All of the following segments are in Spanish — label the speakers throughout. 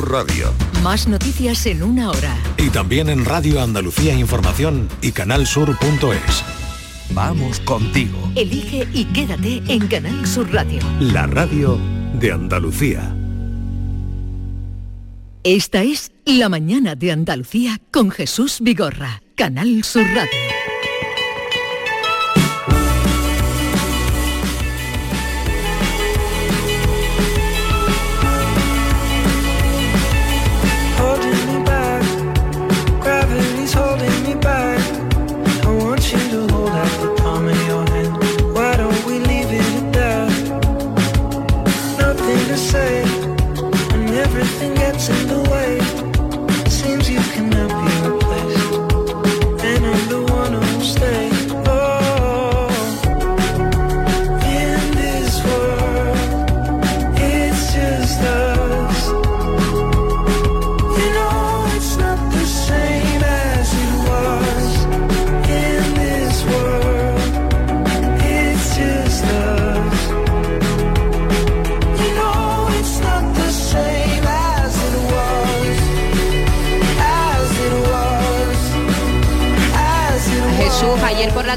Speaker 1: Radio.
Speaker 2: Más noticias en una hora.
Speaker 3: Y también en Radio Andalucía Información y canalsur.es. Vamos contigo.
Speaker 2: Elige y quédate en Canal Sur Radio.
Speaker 3: La radio de Andalucía.
Speaker 2: Esta es La mañana de Andalucía con Jesús Vigorra. Canal Sur Radio.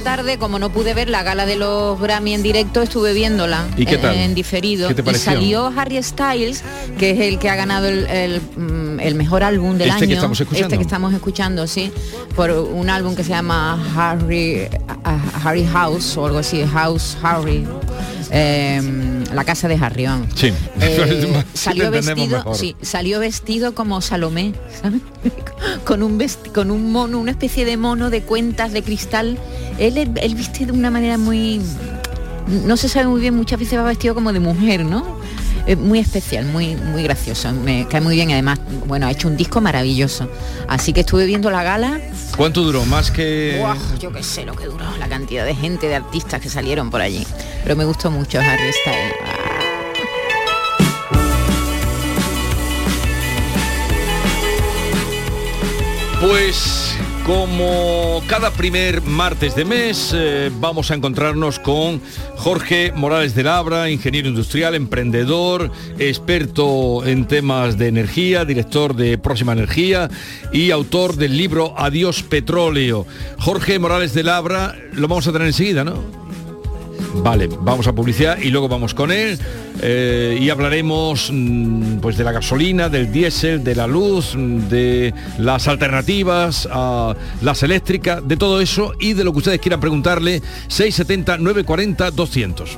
Speaker 4: Tarde, como no pude ver la gala de los Grammy en directo, estuve viéndola
Speaker 5: ¿Y qué
Speaker 4: en-
Speaker 5: tal?
Speaker 4: en diferido.
Speaker 5: ¿Qué te
Speaker 4: y salió Harry Styles, que es el que ha ganado el, el, mm, el mejor álbum del
Speaker 5: Este
Speaker 4: año.
Speaker 5: que estamos escuchando.
Speaker 4: Este que estamos escuchando, sí. Por un álbum que se llama Harry, Harry House o algo así, House Harry. eh, la casa de vamos.
Speaker 5: Sí.
Speaker 4: Eh,
Speaker 5: Sí,
Speaker 4: salió vestido, sí, salió vestido como Salomé, ¿sabes? con un con un mono, una especie de mono de cuentas de cristal. Él, él viste de una manera muy no se sabe muy bien, muchas veces va vestido como de mujer, ¿no? Eh, muy especial, muy, muy gracioso, me cae muy bien además, bueno, ha hecho un disco maravilloso. Así que estuve viendo la gala,
Speaker 5: ¿Cuánto duró? Más que...
Speaker 4: yo qué sé lo que duró, la cantidad de gente, de artistas que salieron por allí. Pero me gustó mucho Harry Styles.
Speaker 5: Pues como cada primer martes de mes eh, vamos a encontrarnos con Jorge Morales de Labra, ingeniero industrial, emprendedor, experto en temas de energía, director de Próxima Energía y autor del libro Adiós Petróleo. Jorge Morales de Labra, lo vamos a tener enseguida, ¿no? Vale, vamos a publicidad y luego vamos con él eh, y hablaremos mm, pues de la gasolina, del diésel, de la luz, mm, de las alternativas, a las eléctricas, de todo eso y de lo que ustedes quieran preguntarle 670 940 200.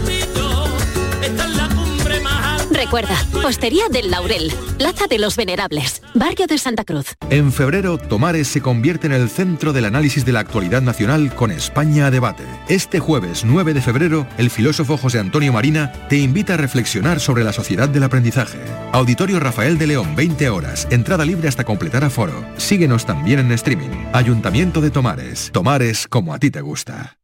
Speaker 6: Recuerda, Postería del Laurel, Plaza de los Venerables, Barrio de Santa Cruz.
Speaker 7: En febrero, Tomares se convierte en el centro del análisis de la actualidad nacional con España a debate. Este jueves 9 de febrero, el filósofo José Antonio Marina te invita a reflexionar sobre la sociedad del aprendizaje. Auditorio Rafael de León, 20 horas, entrada libre hasta completar aforo. Síguenos también en streaming. Ayuntamiento de Tomares. Tomares como a ti te gusta.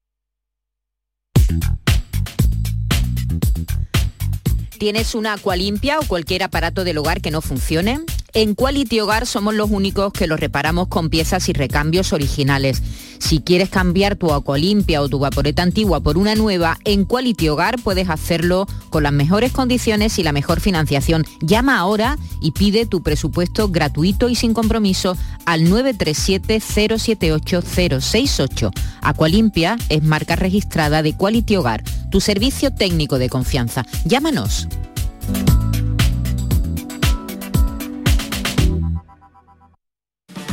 Speaker 4: ¿Tienes una agua limpia o cualquier aparato del hogar que no funcione? En Quality Hogar somos los únicos que lo reparamos con piezas y recambios originales. Si quieres cambiar tu limpia o tu vaporeta antigua por una nueva, en Quality Hogar puedes hacerlo con las mejores condiciones y la mejor financiación. Llama ahora y pide tu presupuesto gratuito y sin compromiso al 937-078-068. Aqualimpia es marca registrada de Quality Hogar, tu servicio técnico de confianza. Llámanos.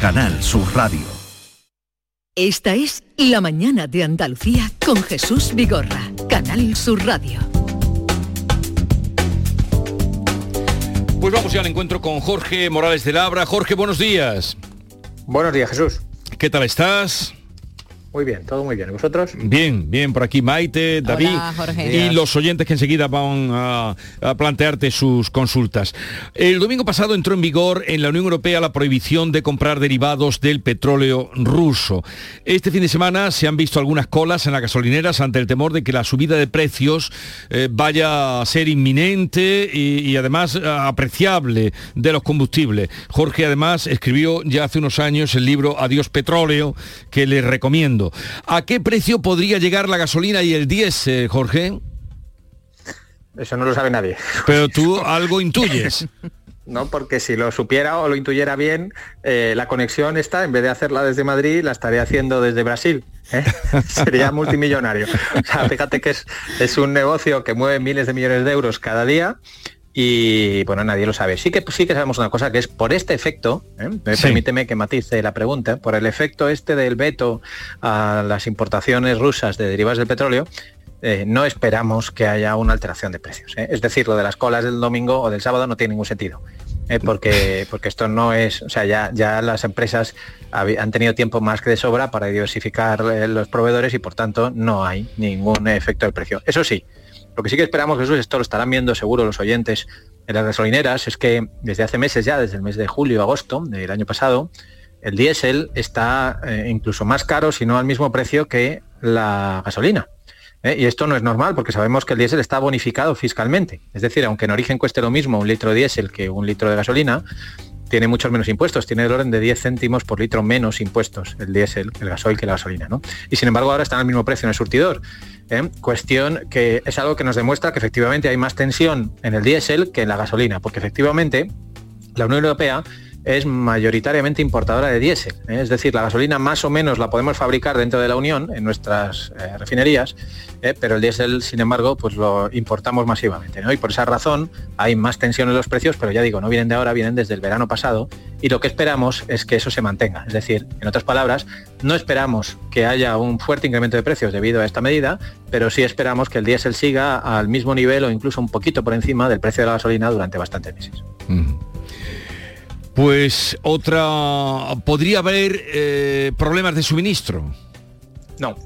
Speaker 8: Canal Sur Radio.
Speaker 1: Esta es La Mañana de Andalucía con Jesús Vigorra, Canal Sur Radio.
Speaker 5: Pues vamos ya al encuentro con Jorge Morales de Labra. Jorge, buenos días.
Speaker 9: Buenos días, Jesús.
Speaker 5: ¿Qué tal estás?
Speaker 9: Muy bien, todo muy bien. ¿Y vosotros?
Speaker 5: Bien, bien, por aquí Maite, David y los oyentes que enseguida van a, a, plantearte sus consultas. El domingo pasado entró en vigor en la Unión Europea la prohibición de comprar derivados del petróleo ruso. Este fin de semana se han visto algunas colas en las gasolineras ante el temor de que la subida de precios eh, vaya a ser inminente y, y además eh, apreciable de los combustibles. Jorge además escribió ya hace unos años el libro Adiós Petróleo que le recomiendo. ¿A qué precio podría llegar la gasolina y el diésel, Jorge?
Speaker 9: Eso no lo sabe nadie.
Speaker 5: Pero tú algo intuyes.
Speaker 9: ¿no? Porque si lo supiera o lo intuyera bien, eh, la conexión está, en vez de hacerla desde Madrid, la estaría haciendo desde Brasil. ¿eh? Sería multimillonario. O sea, fíjate que es, es un negocio que mueve miles de millones de euros cada día y bueno, nadie lo sabe. Sí que sí que sabemos una cosa, que es por este efecto, ¿eh? sí. permíteme que matice la pregunta, por el efecto este del veto a las importaciones rusas de derivados del petróleo, eh, no esperamos que haya una alteración de precios. ¿eh? Es decir, lo de las colas del domingo o del sábado no tiene ningún sentido. ¿eh? porque, porque esto no es, o sea, ya, ya las empresas han tenido tiempo más que de sobra para diversificar eh, los proveedores y por tanto no hay ningún efecto del precio. Eso sí, lo que sí que esperamos, Jesús, esto lo estarán viendo seguro los oyentes en las gasolineras, es que desde hace meses ya, desde el mes de julio, agosto del año pasado, el diésel está eh, incluso más caro, si no al mismo precio que la gasolina. ¿Eh? Y esto no es normal porque sabemos que el diésel está bonificado fiscalmente. Es decir, aunque en origen cueste lo mismo un litro de diésel que un litro de gasolina, tiene muchos menos impuestos, tiene el orden de 10 céntimos por litro menos impuestos el diésel, el gasoil que la gasolina. ¿no? Y sin embargo ahora están al mismo precio en el surtidor. ¿eh? Cuestión que es algo que nos demuestra que efectivamente hay más tensión en el diésel que en la gasolina, porque efectivamente la Unión Europea es mayoritariamente importadora de diésel. ¿eh? Es decir, la gasolina más o menos la podemos fabricar dentro de la Unión, en nuestras eh, refinerías, ¿eh? pero el diésel, sin embargo, pues lo importamos masivamente. ¿no? Y por esa razón hay más tensión en los precios, pero ya digo, no vienen de ahora, vienen desde el verano pasado. Y lo que esperamos es que eso se mantenga. Es decir, en otras palabras, no esperamos que haya un fuerte incremento de precios debido a esta medida, pero sí esperamos que el diésel siga al mismo nivel o incluso un poquito por encima del precio de la gasolina durante bastantes meses.
Speaker 5: Pues otra... ¿Podría haber eh, problemas de suministro?
Speaker 9: No.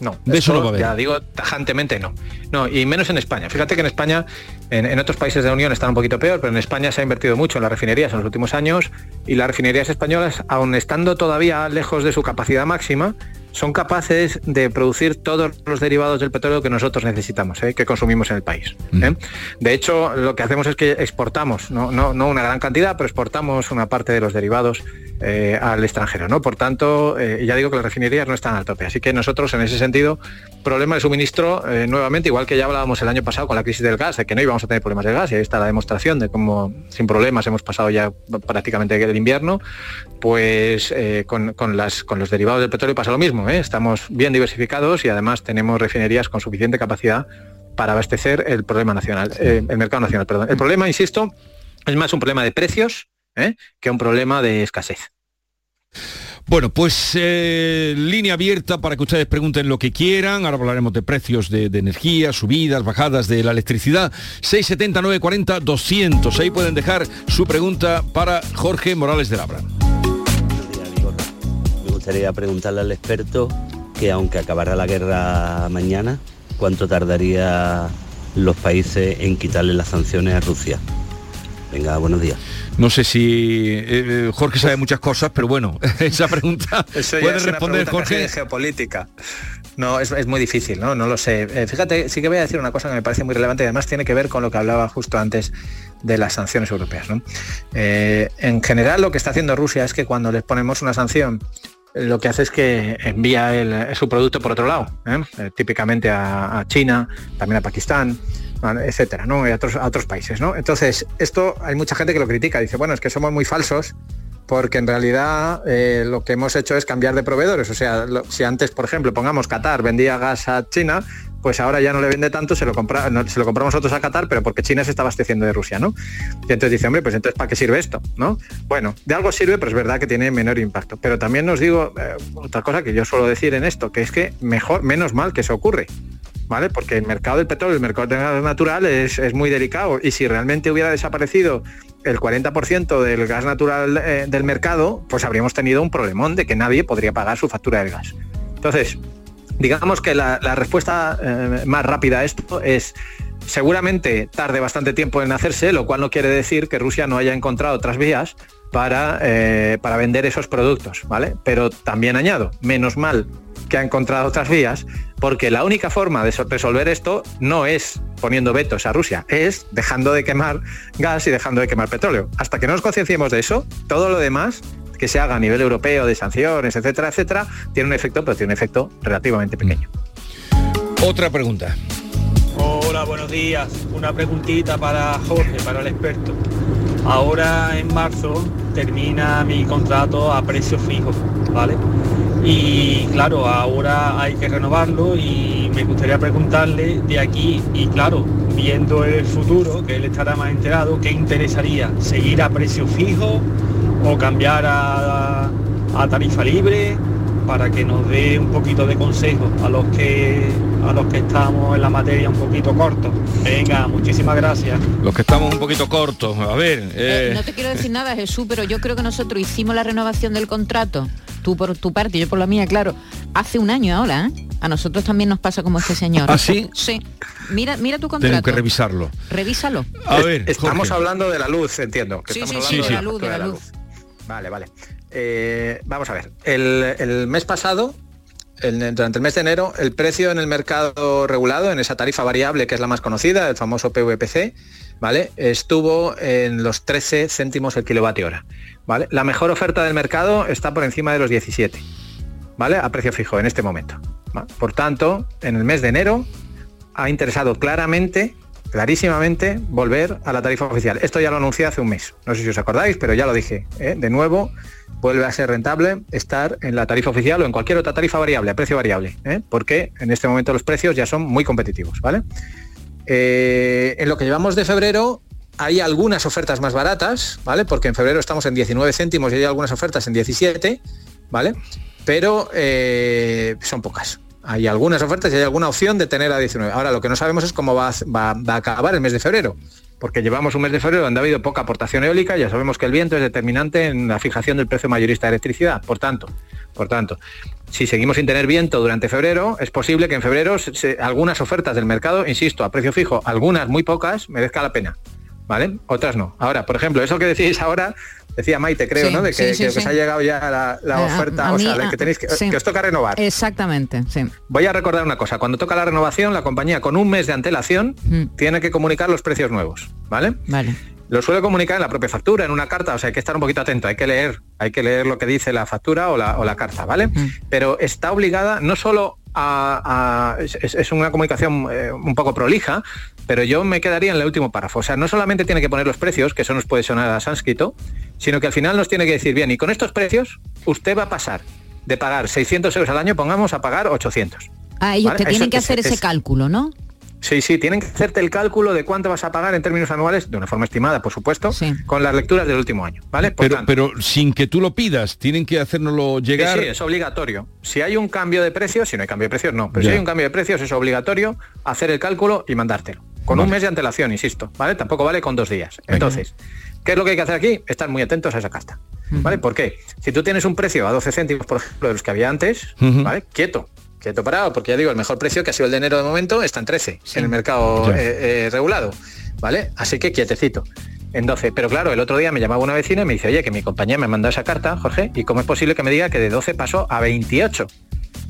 Speaker 9: No,
Speaker 5: De eso no va a haber.
Speaker 9: Ya digo tajantemente no. No, y menos en España. Fíjate que en España, en, en otros países de la Unión están un poquito peor, pero en España se ha invertido mucho en las refinerías en los últimos años y las refinerías españolas, aun estando todavía lejos de su capacidad máxima, son capaces de producir todos los derivados del petróleo que nosotros necesitamos, ¿eh? que consumimos en el país. ¿eh? De hecho, lo que hacemos es que exportamos, no, no, no una gran cantidad, pero exportamos una parte de los derivados eh, al extranjero. ¿no? Por tanto, eh, ya digo que las refinerías no están al tope. Así que nosotros, en ese sentido, problema de suministro, eh, nuevamente, igual que ya hablábamos el año pasado con la crisis del gas, de que no íbamos a tener problemas de gas, y ahí está la demostración de cómo sin problemas hemos pasado ya prácticamente el invierno, pues con, con las, con los derivados del petróleo pasa lo mismo. Estamos bien diversificados y además tenemos refinerías con suficiente capacidad para abastecer el problema nacional, el mercado nacional, perdón. El problema, insisto, es más un problema de precios ¿eh? que un problema de escasez.
Speaker 5: Bueno, pues eh, línea abierta para que ustedes pregunten lo que quieran. Ahora hablaremos de precios de, de energía, subidas, bajadas de la electricidad. 670 940 200. Ahí pueden dejar su pregunta para Jorge Morales de Labra.
Speaker 10: Me gustaría preguntarle al experto que aunque acabara la guerra mañana, ¿cuánto tardaría los países en quitarle las sanciones a Rusia? Venga, buenos días.
Speaker 5: No sé si eh, eh, Jorge sabe muchas cosas, pero bueno, esa pregunta
Speaker 9: Eso ya
Speaker 5: puede
Speaker 9: es
Speaker 5: responder
Speaker 9: pregunta
Speaker 5: Jorge.
Speaker 9: de geopolítica. No, es, es muy difícil, ¿no? No lo sé. Eh, fíjate, sí que voy a decir una cosa que me parece muy relevante y además tiene que ver con lo que hablaba justo antes de las sanciones europeas. ¿no? Eh, en general lo que está haciendo Rusia es que cuando les ponemos una sanción, lo que hace es que envía el- su producto por otro lado, típicamente a, a China, también a Pakistán. Etcétera, ¿no? Y a otros, a otros países. ¿no? Entonces, esto hay mucha gente que lo critica, dice, bueno, es que somos muy falsos porque en realidad eh, lo que hemos hecho es cambiar de proveedores. O sea, si antes, por ejemplo, pongamos Qatar vendía gas a China, pues ahora ya no le vende tanto, se lo, compra, se lo compramos nosotros a Qatar, pero porque China se está abasteciendo de Rusia, ¿no? Y entonces dice, hombre, pues entonces ¿para qué sirve esto? ¿no? Bueno, de algo sirve, pero es verdad que tiene menor impacto. Pero también nos digo eh, otra cosa que yo suelo decir en esto, que es que mejor, menos mal que eso ocurre. ¿Vale? Porque el mercado del petróleo, el mercado del gas natural es, es muy delicado y si realmente hubiera desaparecido el 40% del gas natural eh, del mercado, pues habríamos tenido un problemón de que nadie podría pagar su factura del gas. Entonces, digamos que la, la respuesta eh, más rápida a esto es seguramente tarde bastante tiempo en hacerse, lo cual no quiere decir que Rusia no haya encontrado otras vías para, eh, para vender esos productos, ¿vale? Pero también añado, menos mal que ha encontrado otras vías, porque la única forma de so- resolver esto no es poniendo vetos a Rusia, es dejando de quemar gas y dejando de quemar petróleo. Hasta que no nos concienciemos de eso, todo lo demás que se haga a nivel europeo de sanciones, etcétera, etcétera, tiene un efecto, pero tiene un efecto relativamente pequeño.
Speaker 5: Otra pregunta.
Speaker 11: Hola, buenos días. Una preguntita para Jorge, para el experto. Ahora en marzo termina mi contrato a precio fijo, ¿vale? Y claro, ahora hay que renovarlo y me gustaría preguntarle de aquí y claro, viendo el futuro, que él estará más enterado, ¿qué interesaría? ¿Seguir a precio fijo o cambiar a, a tarifa libre? para que nos dé un poquito de consejo a los que a los que estamos en la materia un poquito cortos. Venga, muchísimas gracias.
Speaker 5: Los que estamos un poquito cortos. A ver.
Speaker 4: Eh,
Speaker 5: eh,
Speaker 4: no te quiero decir nada, Jesús, pero yo creo que nosotros hicimos la renovación del contrato, tú por tu parte y yo por la mía, claro, hace un año ahora, ¿eh? A nosotros también nos pasa como este señor.
Speaker 5: ¿Ah, sí?
Speaker 4: Sí. Mira, mira tu
Speaker 5: tengo
Speaker 4: contrato.
Speaker 5: que revisarlo.
Speaker 4: Revísalo.
Speaker 5: A ver,
Speaker 9: Estamos
Speaker 5: Jorge.
Speaker 9: hablando de la luz, entiendo. Que
Speaker 4: Sí,
Speaker 9: estamos
Speaker 4: sí,
Speaker 9: hablando
Speaker 4: sí,
Speaker 9: de
Speaker 4: de la luz, de la luz.
Speaker 9: Vale, vale. Eh, vamos a ver. El, el mes pasado, el- durante el mes de enero, el precio en el mercado regulado, en esa tarifa variable que es la más conocida, el famoso PVPC, ¿vale? Estuvo en los 13 céntimos el kilovatio hora. La mejor oferta del mercado está por encima de los 17, ¿vale? A precio fijo en este momento. Por tanto, en el mes de enero ha interesado claramente, clarísimamente, volver a la tarifa oficial. Esto ya lo anuncié hace un mes. No sé si os acordáis, pero ya lo dije. ¿eh? De nuevo, vuelve a ser rentable estar en la tarifa oficial o en cualquier otra tarifa variable, a precio variable, ¿eh? porque en este momento los precios ya son muy competitivos, ¿vale? Eh, en lo que llevamos de febrero hay algunas ofertas más baratas, ¿vale? Porque en febrero estamos en 19 céntimos y hay algunas ofertas en 17, ¿vale? Pero eh, son pocas. Hay algunas ofertas y hay alguna opción de tener a 19. Ahora lo que no sabemos es cómo va, a- acabar el mes de febrero. Porque llevamos un mes de febrero donde ha habido poca aportación eólica, ya sabemos que el viento es determinante en la fijación del precio mayorista de electricidad. Por tanto, por tanto, si seguimos sin tener viento durante febrero, es posible que en febrero se- algunas ofertas del mercado, insisto, a precio fijo, algunas muy pocas, merezca la pena. ¿Vale? Otras no. Ahora, por ejemplo, eso que decís ahora, decía Maite, creo,
Speaker 4: Sí,
Speaker 9: ¿no? De que,
Speaker 4: sí, sí,
Speaker 9: que
Speaker 4: sí.
Speaker 9: os ha llegado ya la, la
Speaker 4: A-
Speaker 9: oferta,
Speaker 4: a
Speaker 9: o
Speaker 4: mí,
Speaker 9: sea, de
Speaker 4: a-
Speaker 9: que tenéis que, que os toca renovar.
Speaker 4: Exactamente, sí.
Speaker 9: Voy a recordar una cosa, cuando toca la renovación, la compañía con un mes de antelación
Speaker 4: Mm.
Speaker 9: tiene que comunicar los precios nuevos, ¿vale?
Speaker 4: Vale.
Speaker 9: Lo suele comunicar en la propia factura, en una carta, o sea, hay que estar un poquito atento, hay que leer, hay que leer lo que dice la factura o la, o la carta, ¿vale?
Speaker 4: Mm.
Speaker 9: Pero está obligada no solo a... a- es, una comunicación eh, un poco prolija, pero yo me quedaría en el último párrafo. O sea, no solamente tiene que poner los precios, que eso nos puede sonar a sánscrito, sino que al final nos tiene que decir, bien, y con estos precios usted va a pasar de pagar 600 euros al año, pongamos, a pagar 800.
Speaker 4: Ah, ellos
Speaker 9: ¿Vale?
Speaker 4: te tienen
Speaker 9: Eso
Speaker 4: que
Speaker 9: es-
Speaker 4: hacer ese
Speaker 9: es-
Speaker 4: cálculo, ¿no?
Speaker 9: Sí, sí, tienen que hacerte el cálculo de cuánto vas a pagar en términos anuales, de una forma estimada, por supuesto, con las lecturas del último año, ¿vale? Por
Speaker 5: Pero,
Speaker 9: tanto,
Speaker 5: pero sin que tú lo pidas, tienen que hacérnoslo llegar.
Speaker 9: sí, es obligatorio. Si hay un cambio de precios, si no hay cambio de precios, no. Pero
Speaker 5: Ya.
Speaker 9: si hay un cambio de precios, es obligatorio hacer el cálculo y mandártelo. Con un mes de antelación, insisto, ¿vale? Tampoco vale con dos días. Entonces, ¿qué es lo que hay que hacer aquí? Estar muy atentos a esa casta. ¿Vale? ¿Por qué? Si tú tienes un precio a 12 céntimos, por ejemplo, de los que había antes. ¿vale? Quieto. Quieto parado, porque ya digo, el mejor precio que ha sido el de enero de momento está en 13 en el mercado eh, eh, regulado. ¿Vale? Así que quietecito. En 12. Pero claro, el otro día me llamaba una vecina y me dice, oye, que mi compañía me mandó esa carta, Jorge, ¿y cómo es posible que me diga que de 12 pasó a 28?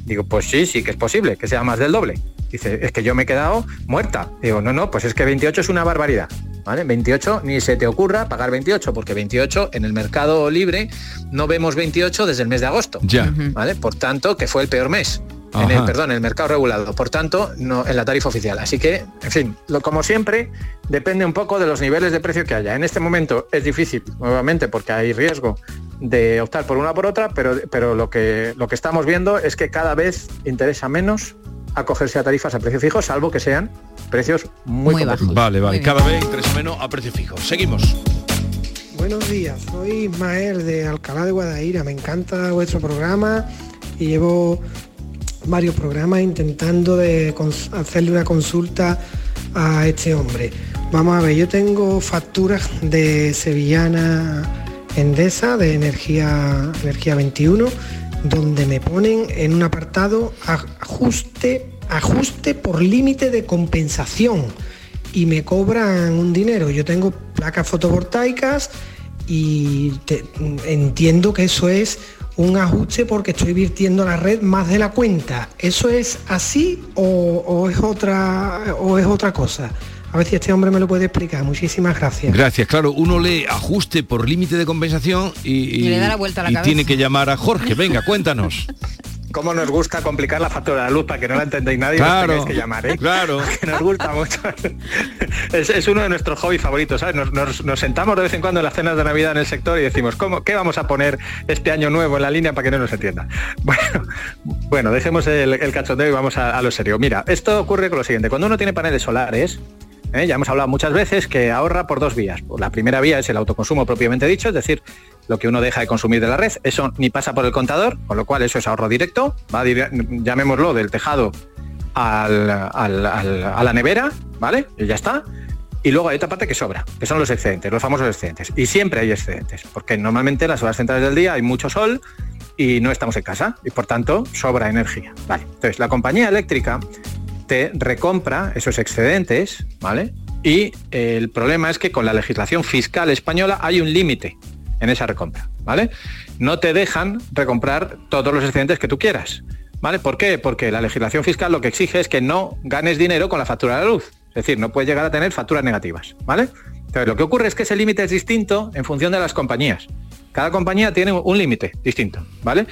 Speaker 9: Digo, pues sí, sí que es posible, que sea más del doble. Dice, es que yo me he quedado muerta. Digo, no, no, pues es que 28 es una barbaridad. ¿Vale? 28, ni se te ocurra pagar 28, porque 28 en el mercado libre no vemos 28 desde el mes de agosto.
Speaker 5: Ya.
Speaker 9: ¿Vale? Por tanto, que fue el peor mes. En el, perdón, en el mercado regulado. Por tanto, no en la tarifa oficial. Así que, en fin, lo, como siempre, depende un poco de los niveles de precio que haya. En este momento es difícil, nuevamente, porque hay riesgo de optar por una o por otra, pero, pero lo, que, lo que estamos viendo es que cada vez interesa menos acogerse a tarifas a precio fijo, salvo que sean precios muy, competitivos.
Speaker 5: Vale, vale. Cada vez interesa menos a precio fijo. Seguimos.
Speaker 12: Buenos días, soy Ismael de Alcalá de Guadaira. Me encanta vuestro programa y llevo varios programas intentando de hacerle una consulta a este hombre. Vamos a ver, yo tengo facturas de Sevillana Endesa de energía, energía 21, donde me ponen en un apartado ajuste, ajuste por límite de compensación y me cobran un dinero. Yo tengo placas fotovoltaicas y entiendo que eso es un ajuste porque estoy virtiendo la red más de la cuenta. ¿Eso es así o, o es otra o es otra cosa? A ver si este hombre me lo puede explicar. Muchísimas gracias.
Speaker 5: Gracias, claro, uno lee ajuste por límite de compensación y,
Speaker 12: Y le da la vuelta a la
Speaker 5: y
Speaker 12: cabeza.
Speaker 5: tiene que llamar a Jorge. Venga, cuéntanos.
Speaker 9: cómo nos gusta complicar la factura de la luz para que no la entendéis nadie
Speaker 5: Claro,
Speaker 9: tengáis que llamar, ¿eh?
Speaker 5: claro.
Speaker 9: Que nos gusta mucho. es, es uno de nuestros hobbies favoritos, ¿sabes? Nos, nos- nos sentamos de vez en cuando en las cenas de Navidad en el sector y decimos, ¿cómo, ¿qué vamos a poner este año nuevo en la línea para que no nos entienda? Bueno, bueno dejemos el, el cachondeo y vamos a, a lo serio. Mira, esto ocurre con lo siguiente. Cuando uno tiene paneles solares, ¿eh? ya hemos hablado muchas veces que ahorra por dos vías. La primera vía es el autoconsumo propiamente dicho, es decir, lo que uno deja de consumir de la red, eso ni pasa por el contador, con lo cual eso es ahorro directo, va llamémoslo del tejado al- a la nevera, ¿vale? Y ya está. Y luego hay otra parte que sobra, que son los excedentes, los famosos excedentes. Y siempre hay excedentes, porque normalmente en las horas centrales del día hay mucho sol y no estamos en casa, y por tanto sobra energía. Entonces, la compañía eléctrica te recompra esos excedentes, ¿vale? Y el problema es que con la legislación fiscal española hay un límite en esa recompra, ¿vale? No te dejan recomprar todos los excedentes que tú quieras, ¿vale? ¿Por qué? Porque la legislación fiscal lo que exige es que no ganes dinero con la factura de la luz, es decir, no puedes llegar a tener facturas negativas, ¿vale? Entonces, lo que ocurre es que ese límite es distinto en función de las compañías. Cada compañía tiene un límite distinto, ¿vale?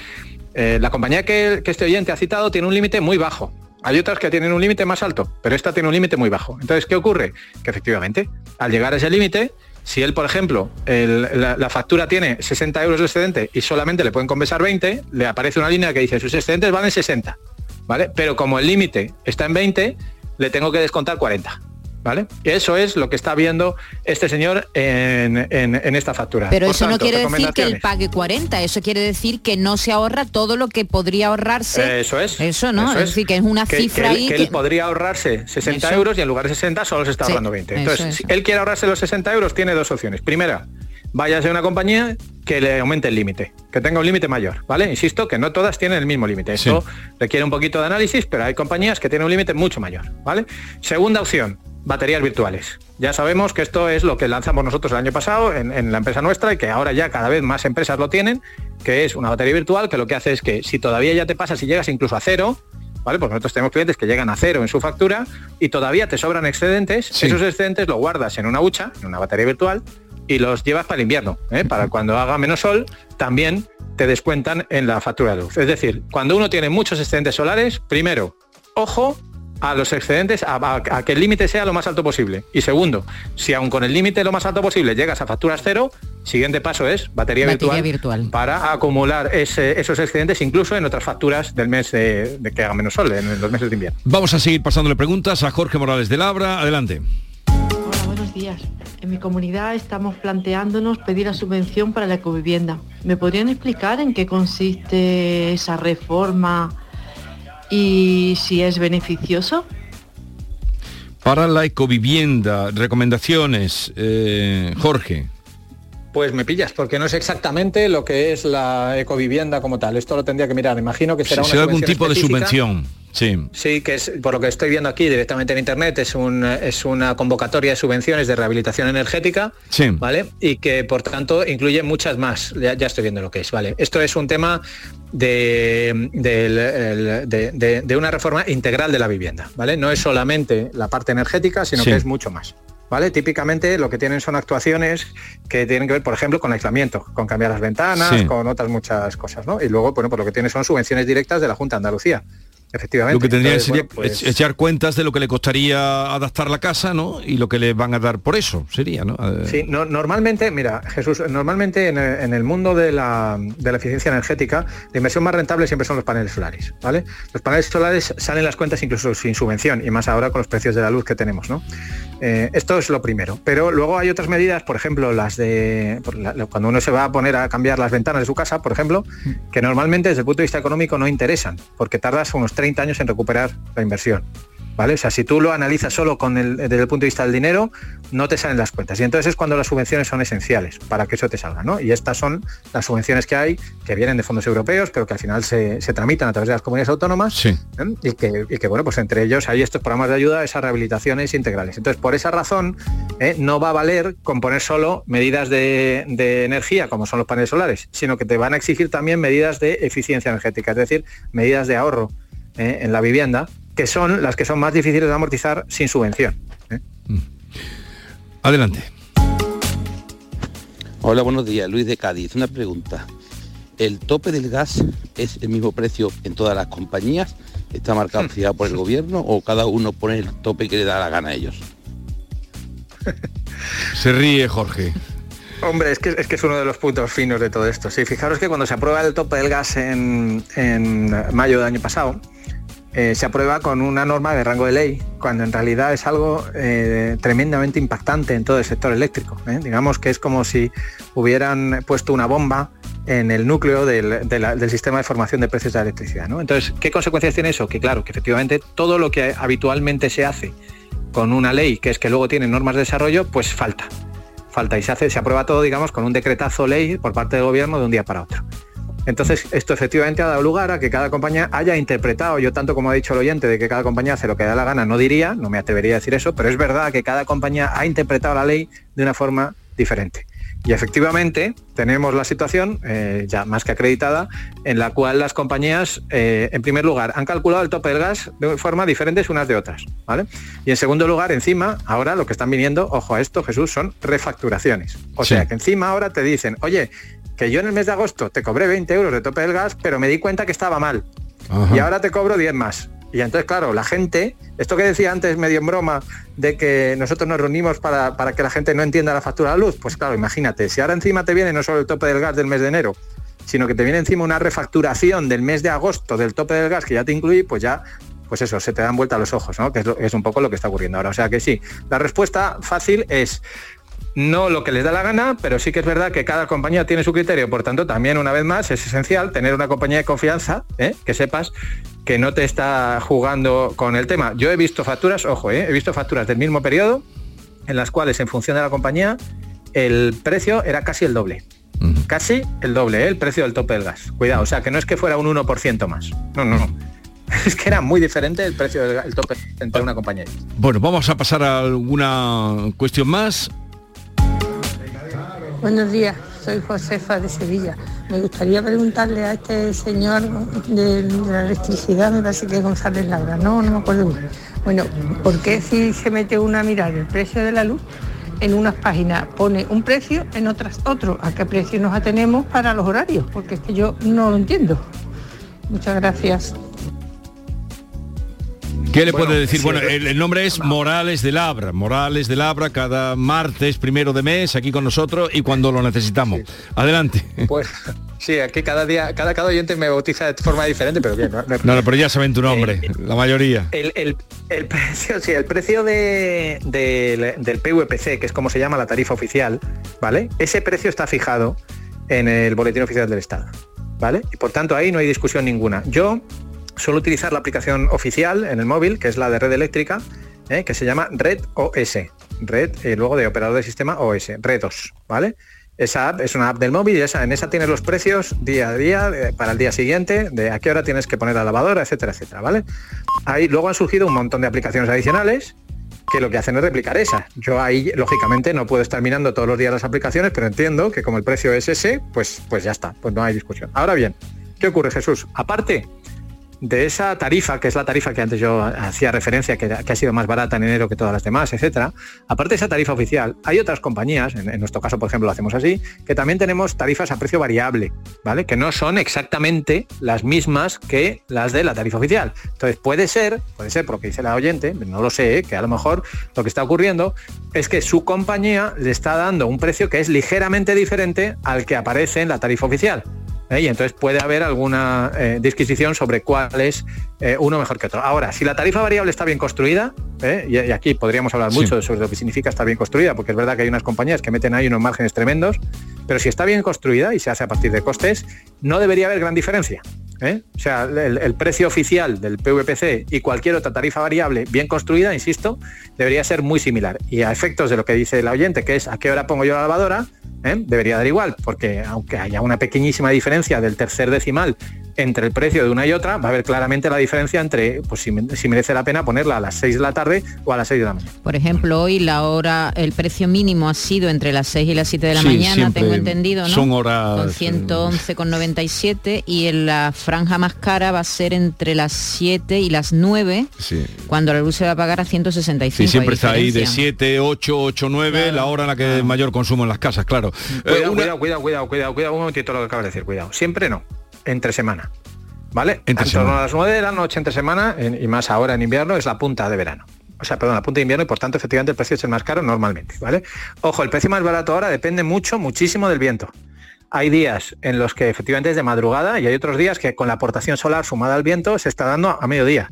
Speaker 9: Eh, la compañía que, que este oyente ha citado tiene un límite muy bajo. Hay otras que tienen un límite más alto, pero esta tiene un límite muy bajo. Entonces, ¿qué ocurre? Que efectivamente, al llegar a ese límite, si él, por ejemplo, la factura tiene 60 euros de excedente y solamente le pueden compensar 20, le aparece una línea que dice sus excedentes valen 60, ¿vale? Pero como el límite está en 20, le tengo que descontar 40. ¿Vale? Eso es lo que está viendo este señor en, en- en esta factura.
Speaker 4: Pero
Speaker 9: Por
Speaker 4: eso no quiere decir que él pague 40, eso quiere decir que no se ahorra todo lo que podría ahorrarse.
Speaker 9: Eso es.
Speaker 4: Eso no,
Speaker 9: eso
Speaker 4: es decir, que es una
Speaker 9: Que-
Speaker 4: cifra
Speaker 9: que él,
Speaker 4: ahí
Speaker 9: que
Speaker 4: que-
Speaker 9: él podría ahorrarse 60
Speaker 4: Eso.
Speaker 9: euros y en lugar de 60 solo se está
Speaker 4: Sí,
Speaker 9: ahorrando 20.
Speaker 4: eso,
Speaker 9: Entonces,
Speaker 4: eso.
Speaker 9: si él quiere ahorrarse los 60 euros, tiene dos opciones. Primera, váyase a una compañía que le aumente el límite, que tenga un límite mayor, ¿vale? Insisto que no todas tienen el mismo límite. Esto requiere un poquito de análisis, pero hay compañías que tienen un límite mucho mayor, ¿vale? Segunda opción, baterías virtuales. Ya sabemos que esto es lo que lanzamos nosotros el año pasado en, en, la empresa nuestra y que ahora ya cada vez más empresas lo tienen, que es una batería virtual que lo que hace es que si todavía ya te pasa, si llegas incluso a cero, ¿vale? Pues nosotros tenemos clientes que llegan a cero en su factura y todavía te sobran excedentes,
Speaker 5: Sí.
Speaker 9: esos excedentes los guardas en una hucha, en una batería virtual, y los llevas para el invierno, ¿eh? para cuando haga menos sol, también te descuentan en la factura de luz. Es decir, cuando uno tiene muchos excedentes solares, primero, ojo a los excedentes, a, a- a que el límite sea lo más alto posible. Y segundo, si aún con el límite lo más alto posible llegas a facturas cero, siguiente paso es batería,
Speaker 4: Batería
Speaker 9: virtual,
Speaker 4: virtual.
Speaker 9: para acumular ese- esos excedentes incluso en otras facturas del mes de, de que haga menos sol, en los meses de invierno.
Speaker 5: Vamos a seguir pasándole preguntas a Jorge Morales de Labra. Adelante.
Speaker 13: Hola, buenos días. En mi comunidad estamos planteándonos pedir la subvención para la ecovivienda. ¿Me podrían explicar en qué consiste esa reforma y si es beneficioso?
Speaker 5: Para la ecovivienda, recomendaciones, eh, Jorge.
Speaker 9: Pues me pillas, porque no sé exactamente lo que es la ecovivienda como tal. Esto lo tendría que mirar. Imagino que será una
Speaker 5: ¿Será algún tipo de subvención? Sí.
Speaker 9: Sí, que es por lo que estoy viendo aquí directamente en internet, es, un, es una convocatoria de subvenciones de rehabilitación energética,
Speaker 5: Sí.
Speaker 9: ¿vale? Y que por tanto incluye muchas más. Ya, ya estoy viendo lo que es, ¿vale? Esto es un tema de, de- de- de una reforma integral de la vivienda, ¿vale? No es solamente la parte energética, sino
Speaker 5: Sí.
Speaker 9: que es mucho más. ¿Vale? Típicamente lo que tienen son actuaciones que tienen que ver, por ejemplo, con aislamiento, con cambiar las ventanas,
Speaker 5: Sí.
Speaker 9: con otras muchas cosas, ¿no? Y luego, bueno, pues lo que tiene son subvenciones directas de la Junta de Andalucía. Efectivamente.
Speaker 5: Lo que tendría
Speaker 9: Entonces,
Speaker 5: sería
Speaker 9: bueno, pues-
Speaker 5: ech- echar cuentas de lo que le costaría adaptar la casa, ¿no? Y lo que le van a dar por eso, sería, ¿no? Eh,
Speaker 9: Sí, no- normalmente, mira, Jesús, normalmente en el, en el mundo de la, de la eficiencia energética, la inversión más rentable siempre son los paneles solares, ¿vale? Los paneles solares salen las cuentas incluso sin subvención, y más ahora con los precios de la luz que tenemos, ¿no? Eh, esto es lo primero. Pero luego hay otras medidas, por ejemplo, las de cuando uno se va a poner a cambiar las ventanas de su casa, por ejemplo, que normalmente desde el punto de vista económico no interesan, porque tardas unos 30 años en recuperar la inversión. ¿Vale? O sea, si tú lo analizas solo con el, desde el punto de vista del dinero, no te salen las cuentas. Y entonces es cuando las subvenciones son esenciales para que eso te salga, ¿no? Y estas son las subvenciones que hay, que vienen de fondos europeos, pero que al final se, se tramitan a través de las comunidades autónomas.
Speaker 5: Sí.
Speaker 9: ¿eh? Y, que, y que, bueno, pues entre ellos hay estos programas de ayuda, esas rehabilitaciones integrales. Entonces, por esa razón, ¿eh? no va a valer con poner solo medidas de, de energía, como son los paneles solares, sino que te van a exigir también medidas de eficiencia energética, es decir, medidas de ahorro ¿eh? en la vivienda, que son las que son más difíciles de amortizar sin subvención. ¿eh?
Speaker 5: Adelante.
Speaker 14: Hola, buenos días. Luis de Cádiz. Una pregunta. ¿El tope del gas es el mismo precio en todas las compañías? ¿Está marcado fijado por el gobierno o cada uno pone el tope que le da la gana a ellos?
Speaker 5: Se ríe Jorge.
Speaker 9: Hombre, es que, es que es uno de los puntos finos de todo esto. Sí, fijaros que cuando se aprueba el tope del gas en, en mayo del año pasado, eh, se aprueba con una norma de rango de ley, cuando en realidad es algo eh, tremendamente impactante en todo el sector eléctrico. ¿eh? Digamos que es como si hubieran puesto una bomba en el núcleo del, sistema de formación de precios de electricidad. Entonces, ¿qué consecuencias tiene eso? Que claro, que efectivamente todo lo que habitualmente se hace con una ley, que es que luego tiene normas de desarrollo, pues falta falta y se hace, se aprueba todo, digamos, con un decretazo ley por parte del gobierno de un día para otro. Entonces, esto efectivamente ha dado lugar a que cada compañía haya interpretado, yo tanto como ha dicho el oyente, de que cada compañía hace lo que da la gana, no diría, no me atrevería a decir eso, pero es verdad que cada compañía ha interpretado la ley de una forma diferente. Y efectivamente tenemos la situación, eh, ya más que acreditada, en la cual las compañías, eh, en primer lugar, han calculado el tope del gas de forma diferentes unas de otras. ¿vale? Y en segundo lugar, encima, ahora lo que están viniendo, ojo a esto, Jesús, son refacturaciones. O
Speaker 5: Sí.
Speaker 9: sea, que encima ahora te dicen, oye, que yo en el mes de agosto te cobré 20 euros de tope del gas, pero me di cuenta que estaba mal.
Speaker 5: Ajá.
Speaker 9: Y ahora te cobro 10 más. Y entonces, claro, la gente, esto que decía antes medio en broma, de que nosotros nos reunimos para, para que la gente no entienda la factura de la luz, pues claro, imagínate, si ahora encima te viene no solo el tope del gas del mes de enero, sino que te viene encima una refacturación del mes de agosto del tope del gas que ya te incluí, pues ya, pues eso, se te dan vuelta los ojos, ¿no? Que es, lo- es un poco lo que está ocurriendo ahora. O sea que sí, la respuesta fácil es no lo que les da la gana, pero sí que es verdad que cada compañía tiene su criterio, por tanto también una vez más es esencial tener una compañía de confianza, ¿eh? que sepas que no te está jugando con el tema. Yo he visto facturas, ojo, ¿eh? he visto facturas del mismo periodo en las cuales en función de la compañía el precio era casi el doble. casi el doble, ¿eh? el precio del tope del gas. Cuidado, o sea, que no es que fuera un 1% más. No, no, no. Es que era muy diferente el precio del tope entre una compañía.
Speaker 5: Bueno, vamos a pasar a alguna cuestión más.
Speaker 15: Buenos días, soy Josefa de Sevilla. Me gustaría preguntarle a este señor de, la electricidad, me parece que es González Laura, no, no me acuerdo bien. Bueno, ¿por qué si se mete uno a mirar el precio de la luz, en unas páginas pone un precio, en otras otro? ¿A qué precio nos atenemos para los horarios? Porque es que yo no lo entiendo. Muchas gracias.
Speaker 5: ¿Qué le
Speaker 9: Bueno,
Speaker 5: puede decir? Bueno,
Speaker 9: eh,
Speaker 5: el, el nombre es Morales de Labra. Morales de Labra cada martes primero de mes aquí con nosotros y cuando lo necesitamos. Adelante.
Speaker 9: Pues sí, aquí cada día, cada, cada oyente me bautiza de forma diferente, pero bien. ¿no? No hay
Speaker 5: No, no, pero ya saben tu nombre,
Speaker 9: Eh,
Speaker 5: la mayoría.
Speaker 9: El, el- el precio, sí, el precio de, del- del PVPC, que es como se llama la tarifa oficial, ¿vale? Ese precio está fijado en el boletín oficial del Estado, ¿vale? Y por tanto ahí no hay discusión ninguna. Yo suelo utilizar la aplicación oficial en el móvil, que es la de red eléctrica, ¿eh? que se llama Red OS. Red, y luego de operador de sistema OS, Red 2, ¿vale? Esa app es una app del móvil y esa, en esa tienes los precios día a día eh, para el día siguiente, de a qué hora tienes que poner la lavadora, etcétera, etcétera, ¿vale? Ahí luego han surgido un montón de aplicaciones adicionales que lo que hacen es replicar esa. Yo ahí, lógicamente, no puedo estar mirando todos los días las aplicaciones, pero entiendo que como el precio es ese, pues, pues ya está, pues no hay discusión. Ahora bien, ¿qué ocurre, Jesús? Aparte de esa tarifa, que es la tarifa que antes yo hacía referencia, que, que ha sido más barata en enero que todas las demás, etcétera, aparte de esa tarifa oficial, hay otras compañías, en, nuestro caso, por ejemplo, lo hacemos así, que también tenemos tarifas a precio variable, ¿vale? Que no son exactamente las mismas que las de la tarifa oficial. Entonces puede ser, puede ser, por lo que dice la oyente, no lo sé, ¿eh? que a lo mejor lo que está ocurriendo es que su compañía le está dando un precio que es ligeramente diferente al que aparece en la tarifa oficial. ¿Eh? y entonces puede haber alguna eh, disquisición sobre cuál es eh, uno mejor que otro. Ahora, si la tarifa variable está bien construida, y, y aquí podríamos hablar
Speaker 5: Sí.
Speaker 9: mucho sobre lo que significa estar bien construida, porque es verdad que hay unas compañías que meten ahí unos márgenes tremendos, pero si está bien construida y se hace a partir de costes, no debería haber gran diferencia. ¿Eh? O sea, el, precio oficial del PVPC y cualquier otra tarifa variable bien construida, insisto, debería ser muy similar. Y a efectos de lo que dice el oyente, que es a qué hora pongo yo la lavadora, ¿eh? debería dar igual, porque aunque haya una pequeñísima diferencia del tercer decimal entre el precio de una y otra, va a haber claramente la diferencia entre pues, si, me- si merece la pena ponerla a las 6 de la tarde o a las 6 de la mañana.
Speaker 4: Por ejemplo, hoy la hora, el precio mínimo ha sido entre las 6 y las 7 de la
Speaker 5: Sí,
Speaker 4: mañana,
Speaker 5: siempre
Speaker 4: tengo entendido, ¿no?
Speaker 5: son horas,
Speaker 4: Con
Speaker 5: eh,
Speaker 4: 111,97 y en la franja más cara va a ser entre las 7 y las 9,
Speaker 5: Sí.
Speaker 4: cuando la luz se va a pagar a 165.
Speaker 5: Sí, siempre está ahí de
Speaker 4: diferencia.
Speaker 5: 7, 8, 8, 9, la hora en la que hay mayor consumo en las casas, claro. Eh,
Speaker 9: Cuidado,
Speaker 5: una-
Speaker 9: cuidado, cuidado, cuidado, cuidado, cuidado, un momentito lo que acabas de decir, cuidado. Siempre no, entre semana. ¿Vale?
Speaker 5: Entre
Speaker 9: en torno a las 9 de la noche entre semana, en- y más ahora en invierno, es la punta de verano. O sea, perdón, la punta de invierno y por tanto efectivamente el precio es el más caro normalmente, ¿vale? Ojo, el precio más barato ahora depende mucho, muchísimo del viento. Hay días en los que efectivamente es de madrugada y hay otros días que con la aportación solar sumada al viento se está dando a mediodía.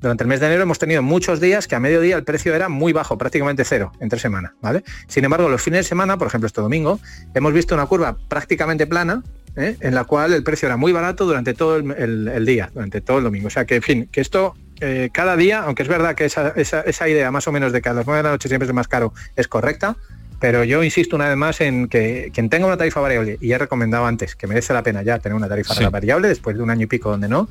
Speaker 9: Durante el mes de enero hemos tenido muchos días que a mediodía el precio era muy bajo, prácticamente cero, entre semana, ¿vale? Sin embargo, los fines de semana, por ejemplo este domingo, hemos visto una curva prácticamente plana, ¿eh? en la cual el precio era muy barato durante todo el, el- el día, durante todo el domingo. O sea que, en fin, que esto eh, cada día, aunque es verdad que esa, esa- esa idea más o menos de que a las 9 de la noche siempre es más caro es correcta, pero yo insisto una vez más en que quien tenga una tarifa variable, y he recomendado antes que merece la pena ya tener una tarifa
Speaker 5: Sí.
Speaker 9: variable después de un año y pico donde no,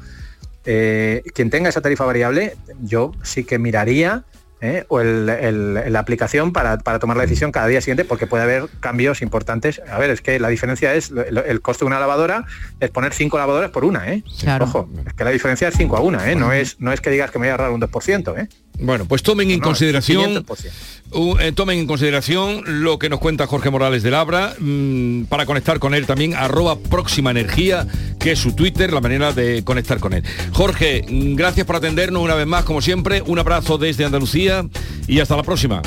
Speaker 9: eh, quien tenga esa tarifa variable, yo sí que miraría ¿eh? o el- el- la aplicación para, para tomar la decisión cada día siguiente, porque puede haber cambios importantes. A ver, es que la diferencia es lo- el coste de una lavadora es poner cinco lavadoras por una, ¿eh?
Speaker 4: Claro.
Speaker 9: Ojo, es que la diferencia es 5 a 1, ¿eh? No es, no es que digas que me voy a ahorrar un 2%, ¿eh?
Speaker 5: Bueno, pues tomen en
Speaker 9: No,
Speaker 5: consideración
Speaker 9: 500%.
Speaker 5: uh, eh, tomen en consideración lo que nos cuenta Jorge Morales de Labra mm, para conectar con él también arroba próxima energía que es su Twitter la manera de conectar con él. Jorge mm, gracias por atendernos una vez más como siempre. Un abrazo desde Andalucía y hasta la próxima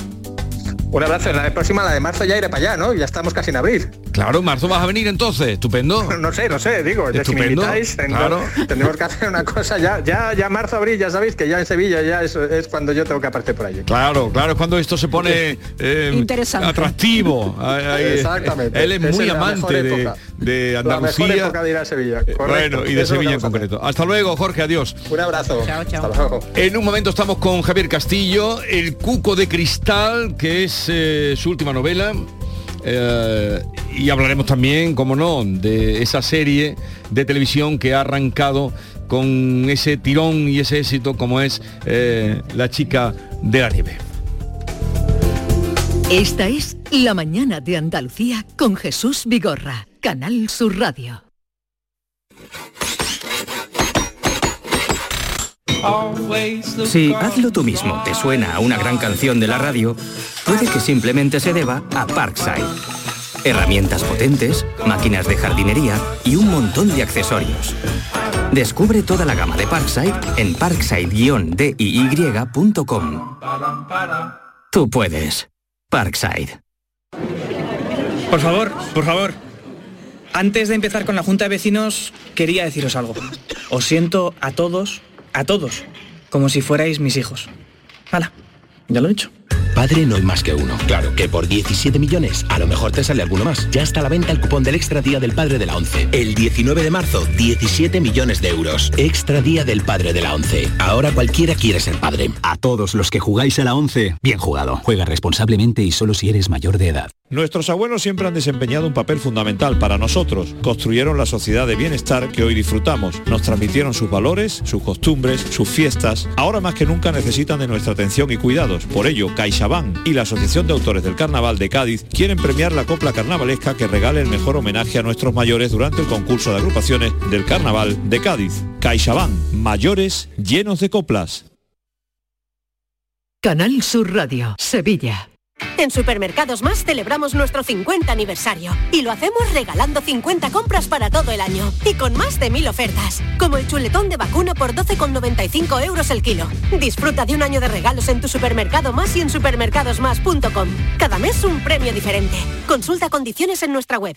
Speaker 9: Un abrazo. En la próxima, la de marzo, ya iré para allá, ¿no? Ya estamos casi en abril.
Speaker 5: claro en marzo vas a venir entonces estupendo
Speaker 9: No sé, no sé, digo, ya si me
Speaker 5: Estupendo,
Speaker 9: invitáis,
Speaker 5: claro.
Speaker 9: tendremos que hacer una cosa ya, ya, ya marzo, abril, ya sabéis que ya en Sevilla ya es, es cuando yo tengo que aparecer por allí.
Speaker 5: Claro, claro, es cuando esto se pone eh,
Speaker 9: Interesante.
Speaker 5: atractivo. Ahí-
Speaker 9: Exactamente.
Speaker 5: Él es muy
Speaker 9: es la
Speaker 5: amante
Speaker 9: mejor
Speaker 5: de,
Speaker 9: época.
Speaker 5: de
Speaker 9: La mejor
Speaker 5: Andalucía.
Speaker 9: época de ir a Sevilla. correcto.
Speaker 5: Bueno, y de
Speaker 9: Eso es
Speaker 5: Sevilla en concreto. Hasta luego, Jorge, adiós.
Speaker 9: Un abrazo. Hasta luego.
Speaker 5: En un momento estamos con Javier Castillo, El Cuco de Cristal, que es eh, su última novela. eh, y hablaremos también, como no, de esa serie de televisión que ha arrancado con ese tirón y ese éxito como es eh, La chica de la nieve.
Speaker 1: Esta es La mañana de Andalucía con Jesús Vigorra, Canal Sur Radio.
Speaker 16: Si hazlo tú mismo te suena a una gran canción de la radio, puede que simplemente se deba a Parkside. Herramientas potentes, máquinas de jardinería y un montón de accesorios. Descubre toda la gama de Parkside en parkside-diy.com. Tú puedes. Parkside.
Speaker 17: Por favor, por favor. Antes de empezar con la Junta de Vecinos, quería deciros algo. Os siento a todos, a todos, como si fuerais mis hijos. Hala, ya lo he hecho.
Speaker 3: Padre no hay más que uno. Claro que por 17 millones a lo mejor te sale alguno más. Ya está a la venta el cupón del Extra Día del Padre de la ONCE. El 19 de marzo, 17 millones de euros. Extra Día del Padre de la ONCE. Ahora cualquiera quiere ser padre.
Speaker 18: A todos los que jugáis a la 11, bien jugado. Juega responsablemente y solo si eres mayor de edad.
Speaker 19: Nuestros abuelos siempre han desempeñado un papel fundamental para nosotros. Construyeron la sociedad de bienestar que hoy disfrutamos. Nos transmitieron sus valores, sus costumbres, sus fiestas. Ahora más que nunca necesitan de nuestra atención y cuidados. Por ello, Y la Asociación de Autores del Carnaval de Cádiz quieren premiar la copla carnavalesca que regale el mejor homenaje a nuestros mayores durante el concurso de agrupaciones del Carnaval de Cádiz. CaixaBank, mayores llenos de coplas.
Speaker 1: Canal Sur Radio, Sevilla.
Speaker 20: En Supermercados Más celebramos nuestro 50 aniversario y lo hacemos regalando 50 compras para todo el año y con más de mil ofertas, como el chuletón de vacuno por 12,95 euros el kilo. Disfruta de un año de regalos en tu supermercado más y en supermercadosmás.com. Cada mes un premio diferente. Consulta condiciones en nuestra web.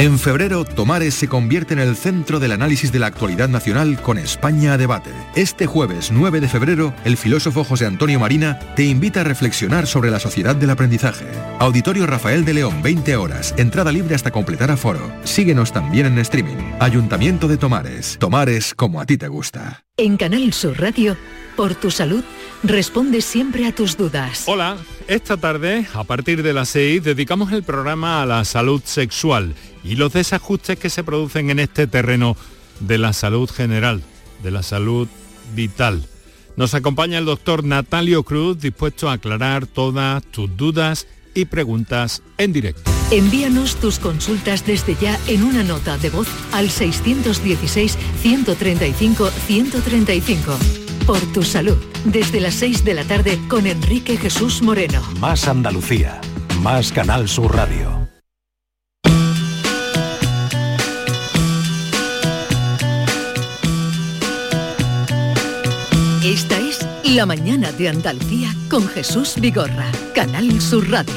Speaker 7: En febrero, Tomares se convierte en el centro del análisis de la actualidad nacional con España a debate. Este jueves 9 de febrero, el filósofo José Antonio Marina te invita a reflexionar sobre la sociedad del aprendizaje. Auditorio Rafael de León, 20 horas, entrada libre hasta completar aforo. Síguenos también en streaming. Ayuntamiento de Tomares. Tomares como a ti te gusta.
Speaker 1: En Canal Sur Radio, por tu salud, responde siempre a tus dudas.
Speaker 21: Hola, esta tarde, a partir de las 6, dedicamos el programa a la salud sexual y los desajustes que se producen en este terreno de la salud general, de la salud vital. Nos acompaña el doctor Natalio Cruz, dispuesto a aclarar todas tus dudas y preguntas en directo.
Speaker 1: Envíanos tus consultas desde ya en una nota de voz al 616-135-135. Por tu salud, desde las 6 de la tarde con Enrique Jesús Moreno.
Speaker 8: Más Andalucía, más Canal Sur Radio.
Speaker 1: Esta es La mañana de Andalucía con Jesús Vigorra, Canal Sur Radio.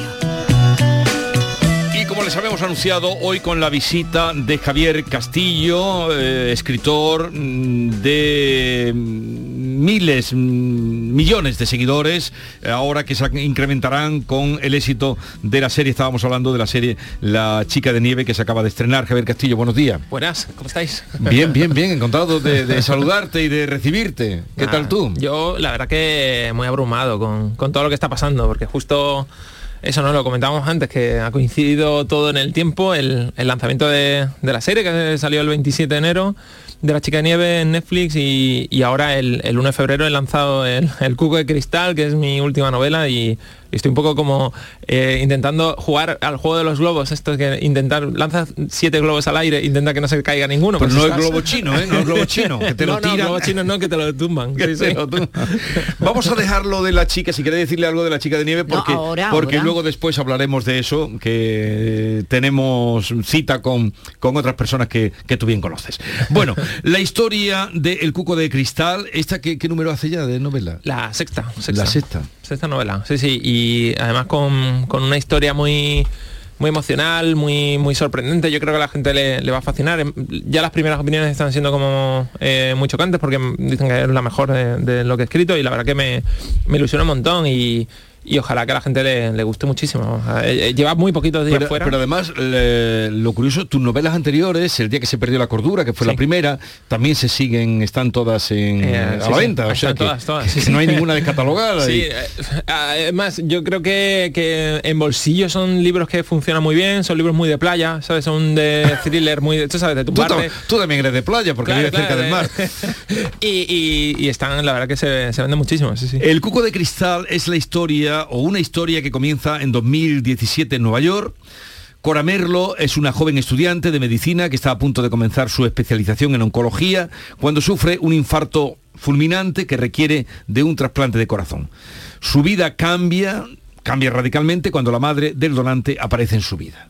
Speaker 5: Y como les habíamos anunciado hoy con la visita de Javier Castillo, eh, escritor mm, de miles, mm, millones de seguidores, eh, ahora que se incrementarán con el éxito de la serie, estábamos hablando de la serie La chica de nieve que se acaba de estrenar. Javier Castillo, buenos días.
Speaker 22: Buenas, ¿cómo estáis?
Speaker 5: Bien, bien, bien, encantado de, de saludarte y de recibirte. ¿Qué tal tú?
Speaker 22: Yo la verdad que muy abrumado con, con todo lo que está pasando, porque justo eso no lo comentábamos antes, que ha coincidido todo en el tiempo, el, el lanzamiento de, de, la serie que salió el 27 de enero, de la chica nieve en Netflix y, y ahora el, el, 1 de febrero he lanzado el, el, Cuco de Cristal, que es mi última novela Y estoy un poco como eh, intentando jugar al juego de los globos, esto que intentar, lanza siete globos al aire, intenta que no se caiga ninguno.
Speaker 5: Pero
Speaker 22: pues
Speaker 5: no es
Speaker 22: estás-
Speaker 5: globo chino, ¿eh? No es globo chino, que te
Speaker 22: no,
Speaker 5: lo
Speaker 22: no,
Speaker 5: tiran.
Speaker 22: globo chino no, que te lo tumban.
Speaker 5: Que
Speaker 22: Sí,
Speaker 5: te
Speaker 22: sí.
Speaker 5: lo tumban. Vamos a dejarlo de la chica, si queréis decirle algo de la chica de nieve, porque,
Speaker 4: ahora,
Speaker 5: porque
Speaker 4: ahora.
Speaker 5: luego después hablaremos de eso, que tenemos cita con, con otras personas que, que tú bien conoces. Bueno, la historia de El Cuco de Cristal, ¿esta qué, qué número hace ya de novela?
Speaker 22: La sexta, sexta.
Speaker 5: La sexta.
Speaker 22: Sexta novela, sí, sí. Y además con, con una historia muy muy emocional, muy muy sorprendente. Yo creo que a la gente le, va a fascinar. Em, Ya las primeras opiniones están siendo como eh, muy chocantes porque dicen que es la mejor de, de lo que he escrito y la verdad que me, me ilusiona un montón y, y ojalá que a la gente le, le guste muchísimo. Eh, eh, lleva muy poquitos días
Speaker 5: Pero,
Speaker 22: fuera.
Speaker 5: pero además, le- lo curioso, tus novelas anteriores, El día que se perdió la cordura, que fue la primera, también se siguen, están todas en,
Speaker 22: Eh,
Speaker 5: a
Speaker 22: sí,
Speaker 5: la
Speaker 22: sí,
Speaker 5: venta. o sea que,
Speaker 22: todas,
Speaker 5: no hay ninguna descatalogada.
Speaker 22: Sí,
Speaker 5: y-
Speaker 22: además yo creo que, que en bolsillo son libros que funcionan muy bien, son libros muy de playa, ¿sabes? Son de thriller, muy de, tú sabes, de
Speaker 5: Tú,
Speaker 22: tumbarte.
Speaker 5: tam- tú también eres de playa porque
Speaker 22: Claro,
Speaker 5: vives cerca del mar.
Speaker 22: y, y- y están, la verdad que se, se venden muchísimo.
Speaker 5: El Cuco de Cristal es la historia o una historia que comienza en 2017 en Nueva York. Cora Merlo es una joven estudiante de medicina que está a punto de comenzar su especialización en oncología cuando sufre un infarto fulminante que requiere de un trasplante de corazón. Su vida cambia, cambia radicalmente cuando la madre del donante aparece en su vida.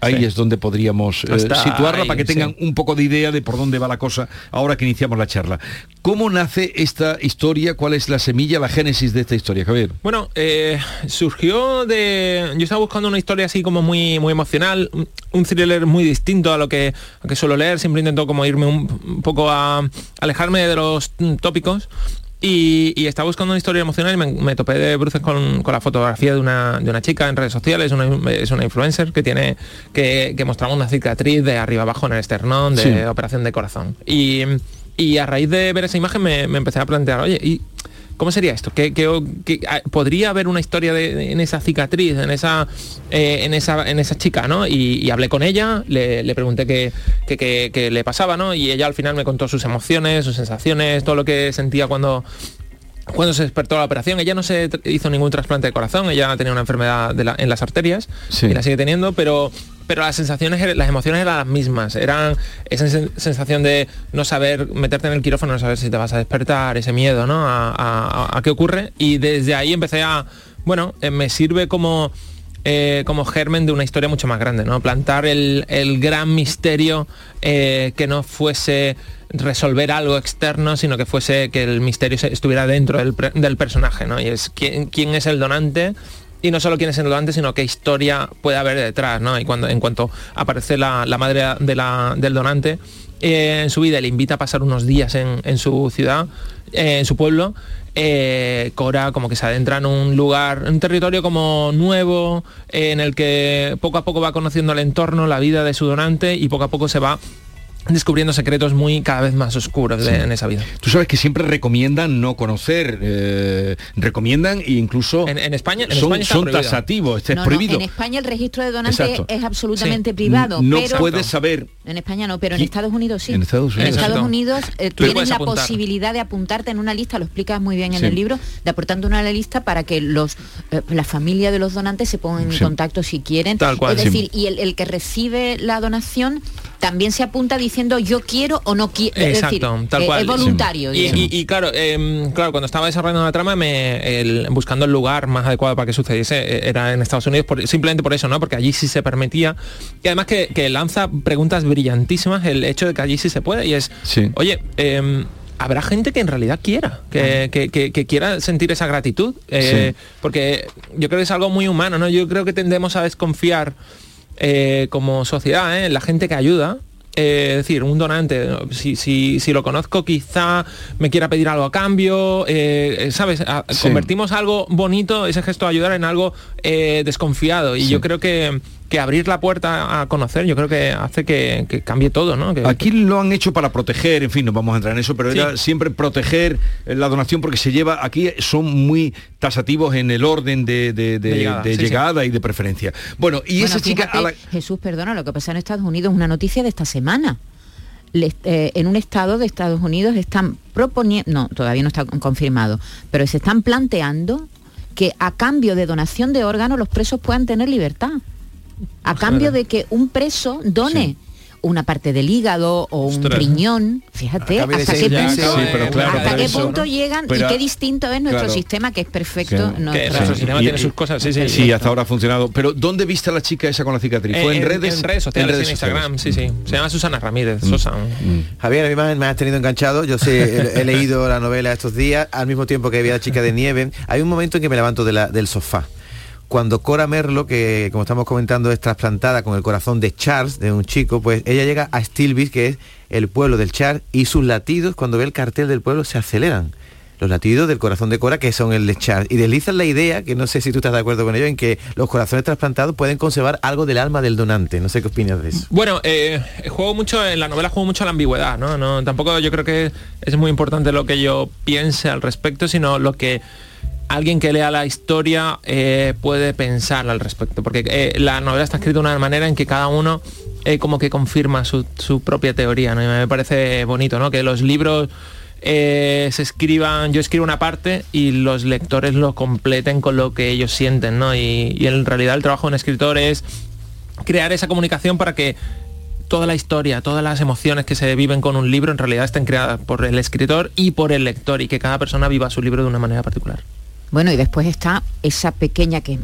Speaker 5: Ahí
Speaker 22: Sí.
Speaker 5: es donde podríamos eh, situarla
Speaker 22: ahí,
Speaker 5: para que tengan
Speaker 22: sí.
Speaker 5: un poco de idea de por dónde va la cosa ahora que iniciamos la charla. ¿Cómo nace esta historia? ¿Cuál es la semilla, la génesis de esta historia, Javier?
Speaker 22: Bueno, eh, surgió de... Yo estaba buscando una historia así como muy, muy emocional, un- thriller muy distinto a lo que, a que suelo leer, siempre intento como irme un, un poco a alejarme de los tópicos. Y, y estaba buscando una historia emocional y me, me topé de bruces con, con la fotografía de una, de una chica en redes sociales, una- es una influencer que tiene que, que mostraba una cicatriz de arriba abajo en el esternón de
Speaker 5: Sí.
Speaker 22: operación de corazón. Y, y a raíz de ver esa imagen me, me empecé a plantear, oye, ¿y ¿Cómo sería esto? ¿Qué, qué- qué- ah, podría haber una historia de, en esa cicatriz, en esa, eh, en esa, en esa chica, ¿no? Y, y hablé con ella, le, le pregunté qué, qué- le pasaba, ¿no? Y ella al final me contó sus emociones, sus sensaciones, todo lo que sentía cuando, cuando se despertó la operación. Ella no se hizo ningún trasplante de corazón, ella tenía una enfermedad de la- en las arterias
Speaker 5: Sí.
Speaker 22: y la sigue teniendo, pero pero las sensaciones, er- las emociones eran las mismas. Eran esa sen- sensación de no saber, meterte en el quirófano, no saber si te vas a despertar, ese miedo, ¿no? A, qué ocurre. Y desde ahí empecé a, bueno, eh, me sirve como eh, como germen de una historia mucho más grande, ¿no? Plantar el, el gran misterio eh, que no fuese resolver algo externo, sino que fuese que el misterio estuviera dentro del, del personaje, ¿no? Y es quién, quién es el donante y no solo quién es el donante, sino qué historia puede haber detrás, ¿no? Y cuando en cuanto aparece la, la madre de la- del donante eh, en su vida, le invita a pasar unos días en, en su ciudad, eh, en su pueblo, eh, Cora como que se adentra en un lugar, un territorio como nuevo, en el que poco a poco va conociendo el entorno, la vida de su donante y poco a poco se va descubriendo secretos muy cada vez más oscuros de-
Speaker 5: Sí.
Speaker 22: en esa vida.
Speaker 5: Tú sabes que siempre recomiendan no conocer, eh, recomiendan e incluso
Speaker 22: En, en España, en
Speaker 5: son,
Speaker 22: España está
Speaker 5: son
Speaker 22: prohibido.
Speaker 5: tasativos, este
Speaker 4: No,
Speaker 5: es
Speaker 4: no,
Speaker 5: prohibido.
Speaker 4: en España el registro de donante
Speaker 5: Exacto.
Speaker 4: es absolutamente
Speaker 22: Sí.
Speaker 4: privado.
Speaker 5: no
Speaker 4: pero
Speaker 5: puedes saber
Speaker 4: En España no, pero en
Speaker 5: ¿Qui-
Speaker 4: Estados Unidos sí.
Speaker 5: En Estados Unidos.
Speaker 4: En Estados
Speaker 22: Exacto.
Speaker 4: Unidos eh,
Speaker 22: Tú
Speaker 4: tienes la
Speaker 22: apuntar.
Speaker 4: posibilidad de apuntarte en una lista, lo explicas muy bien en
Speaker 5: Sí.
Speaker 4: el libro, de en una lista para que los eh, la familia de los donantes se pongan en contacto si quieren.
Speaker 22: Tal cual,
Speaker 4: es
Speaker 22: sí.
Speaker 4: decir, y el, el que recibe la donación también se apunta diciendo yo quiero o no quiero. Es decir,
Speaker 22: Exacto, tal
Speaker 4: eh,
Speaker 22: cual.
Speaker 4: es voluntario.
Speaker 22: Y,
Speaker 4: digamos.
Speaker 22: y- y claro, em, claro, cuando estaba desarrollando la trama, me, el- buscando el lugar más adecuado para que sucediese, eh, era en Estados Unidos, por- simplemente por eso, ¿no? Porque allí sí se permitía. Y además que, que lanza preguntas brillantísimas el hecho de que allí sí se puede. Y es,
Speaker 5: Sí.
Speaker 22: oye, em, habrá gente que en realidad quiera, que, que- que- que quiera sentir esa gratitud. eh, Porque yo creo que es algo muy humano, ¿no? Yo creo que tendemos a desconfiar eh, como sociedad ¿eh? la gente que ayuda. eh, es decir, un donante, si, si, si lo conozco quizá me quiera pedir algo a cambio, eh, ¿sabes? A-
Speaker 5: Sí.
Speaker 22: Convertimos algo bonito, ese gesto de ayudar, en algo eh, desconfiado. Y
Speaker 5: Sí.
Speaker 22: yo creo que, que abrir la puerta a conocer, yo creo que hace que, que cambie todo, ¿no? Que-
Speaker 5: Aquí lo han hecho para proteger, en fin, no vamos a entrar en eso, pero
Speaker 22: Sí.
Speaker 5: era siempre proteger eh, la donación porque se lleva, aquí son muy tasativos en el orden de, de- de-
Speaker 22: De llegada,
Speaker 5: de
Speaker 22: sí, sí.
Speaker 5: llegada y de preferencia. Bueno, y
Speaker 4: Bueno,
Speaker 5: esa chica...
Speaker 4: fíjate,
Speaker 5: a la-
Speaker 4: Jesús, perdona, lo que pasa en Estados Unidos es una noticia de esta semana. Le- eh, en un estado de Estados Unidos están proponiendo, no, todavía no está con- confirmado, pero se están planteando que a cambio de donación de órganos los presos puedan tener libertad. A cambio de que un preso done una parte del hígado o un
Speaker 5: Ostras.
Speaker 4: riñón, fíjate, hasta qué punto,
Speaker 5: meses, Sí, pero claro,
Speaker 4: hasta
Speaker 5: pero
Speaker 4: qué
Speaker 5: eso,
Speaker 4: punto
Speaker 5: ¿no?
Speaker 4: llegan
Speaker 5: Pero-
Speaker 4: y qué distinto es nuestro
Speaker 5: Claro.
Speaker 4: sistema que es perfecto.
Speaker 5: Que-
Speaker 4: nuestro-
Speaker 22: sistema tiene sus cosas, sí, sí.
Speaker 5: Sí, hasta ahora ha funcionado. Pero ¿dónde viste a la chica esa con la cicatriz? ¿Fue en, redes?
Speaker 22: En redes sociales, en, Instagram, sí, sí. Se llama Susana Ramírez, Sosa.
Speaker 23: Javier, a mí me, me has tenido enganchado. Yo sé, he, he leído la novela estos días, al mismo tiempo que había la chica de nieve. Hay un momento en que me levanto de la- del sofá. Cuando Cora Merlo, que como estamos comentando es trasplantada con el corazón de Charles, de un chico, pues ella llega a Stilby, que es el pueblo del Charles, y sus latidos, cuando ve el cartel del pueblo, se aceleran. Los latidos del corazón de Cora, que son el de Charles. Y deslizan la idea, que no sé si tú estás de acuerdo con ello, en que los corazones trasplantados pueden conservar algo del alma del donante. No sé qué opinas de eso.
Speaker 22: Bueno, eh, juego mucho, en la novela juego mucho a la ambigüedad, ¿no? no Tampoco yo creo que es muy importante lo que yo piense al respecto, sino lo que alguien que lea la historia eh, puede pensar al respecto. Porque eh, la novela está escrita de una manera en que cada uno eh, como que confirma su, propia teoría, ¿no? Y me parece bonito, ¿no? Que los libros eh, se escriban, yo escribo una parte y los lectores lo completen con lo que ellos sienten, ¿no? Y en realidad el trabajo de un escritor es crear esa comunicación para que toda la historia, todas las emociones que se viven con un libro en realidad estén creadas por el escritor y por el lector y que cada persona viva su libro de una manera particular.
Speaker 4: Bueno, y después está esa pequeña que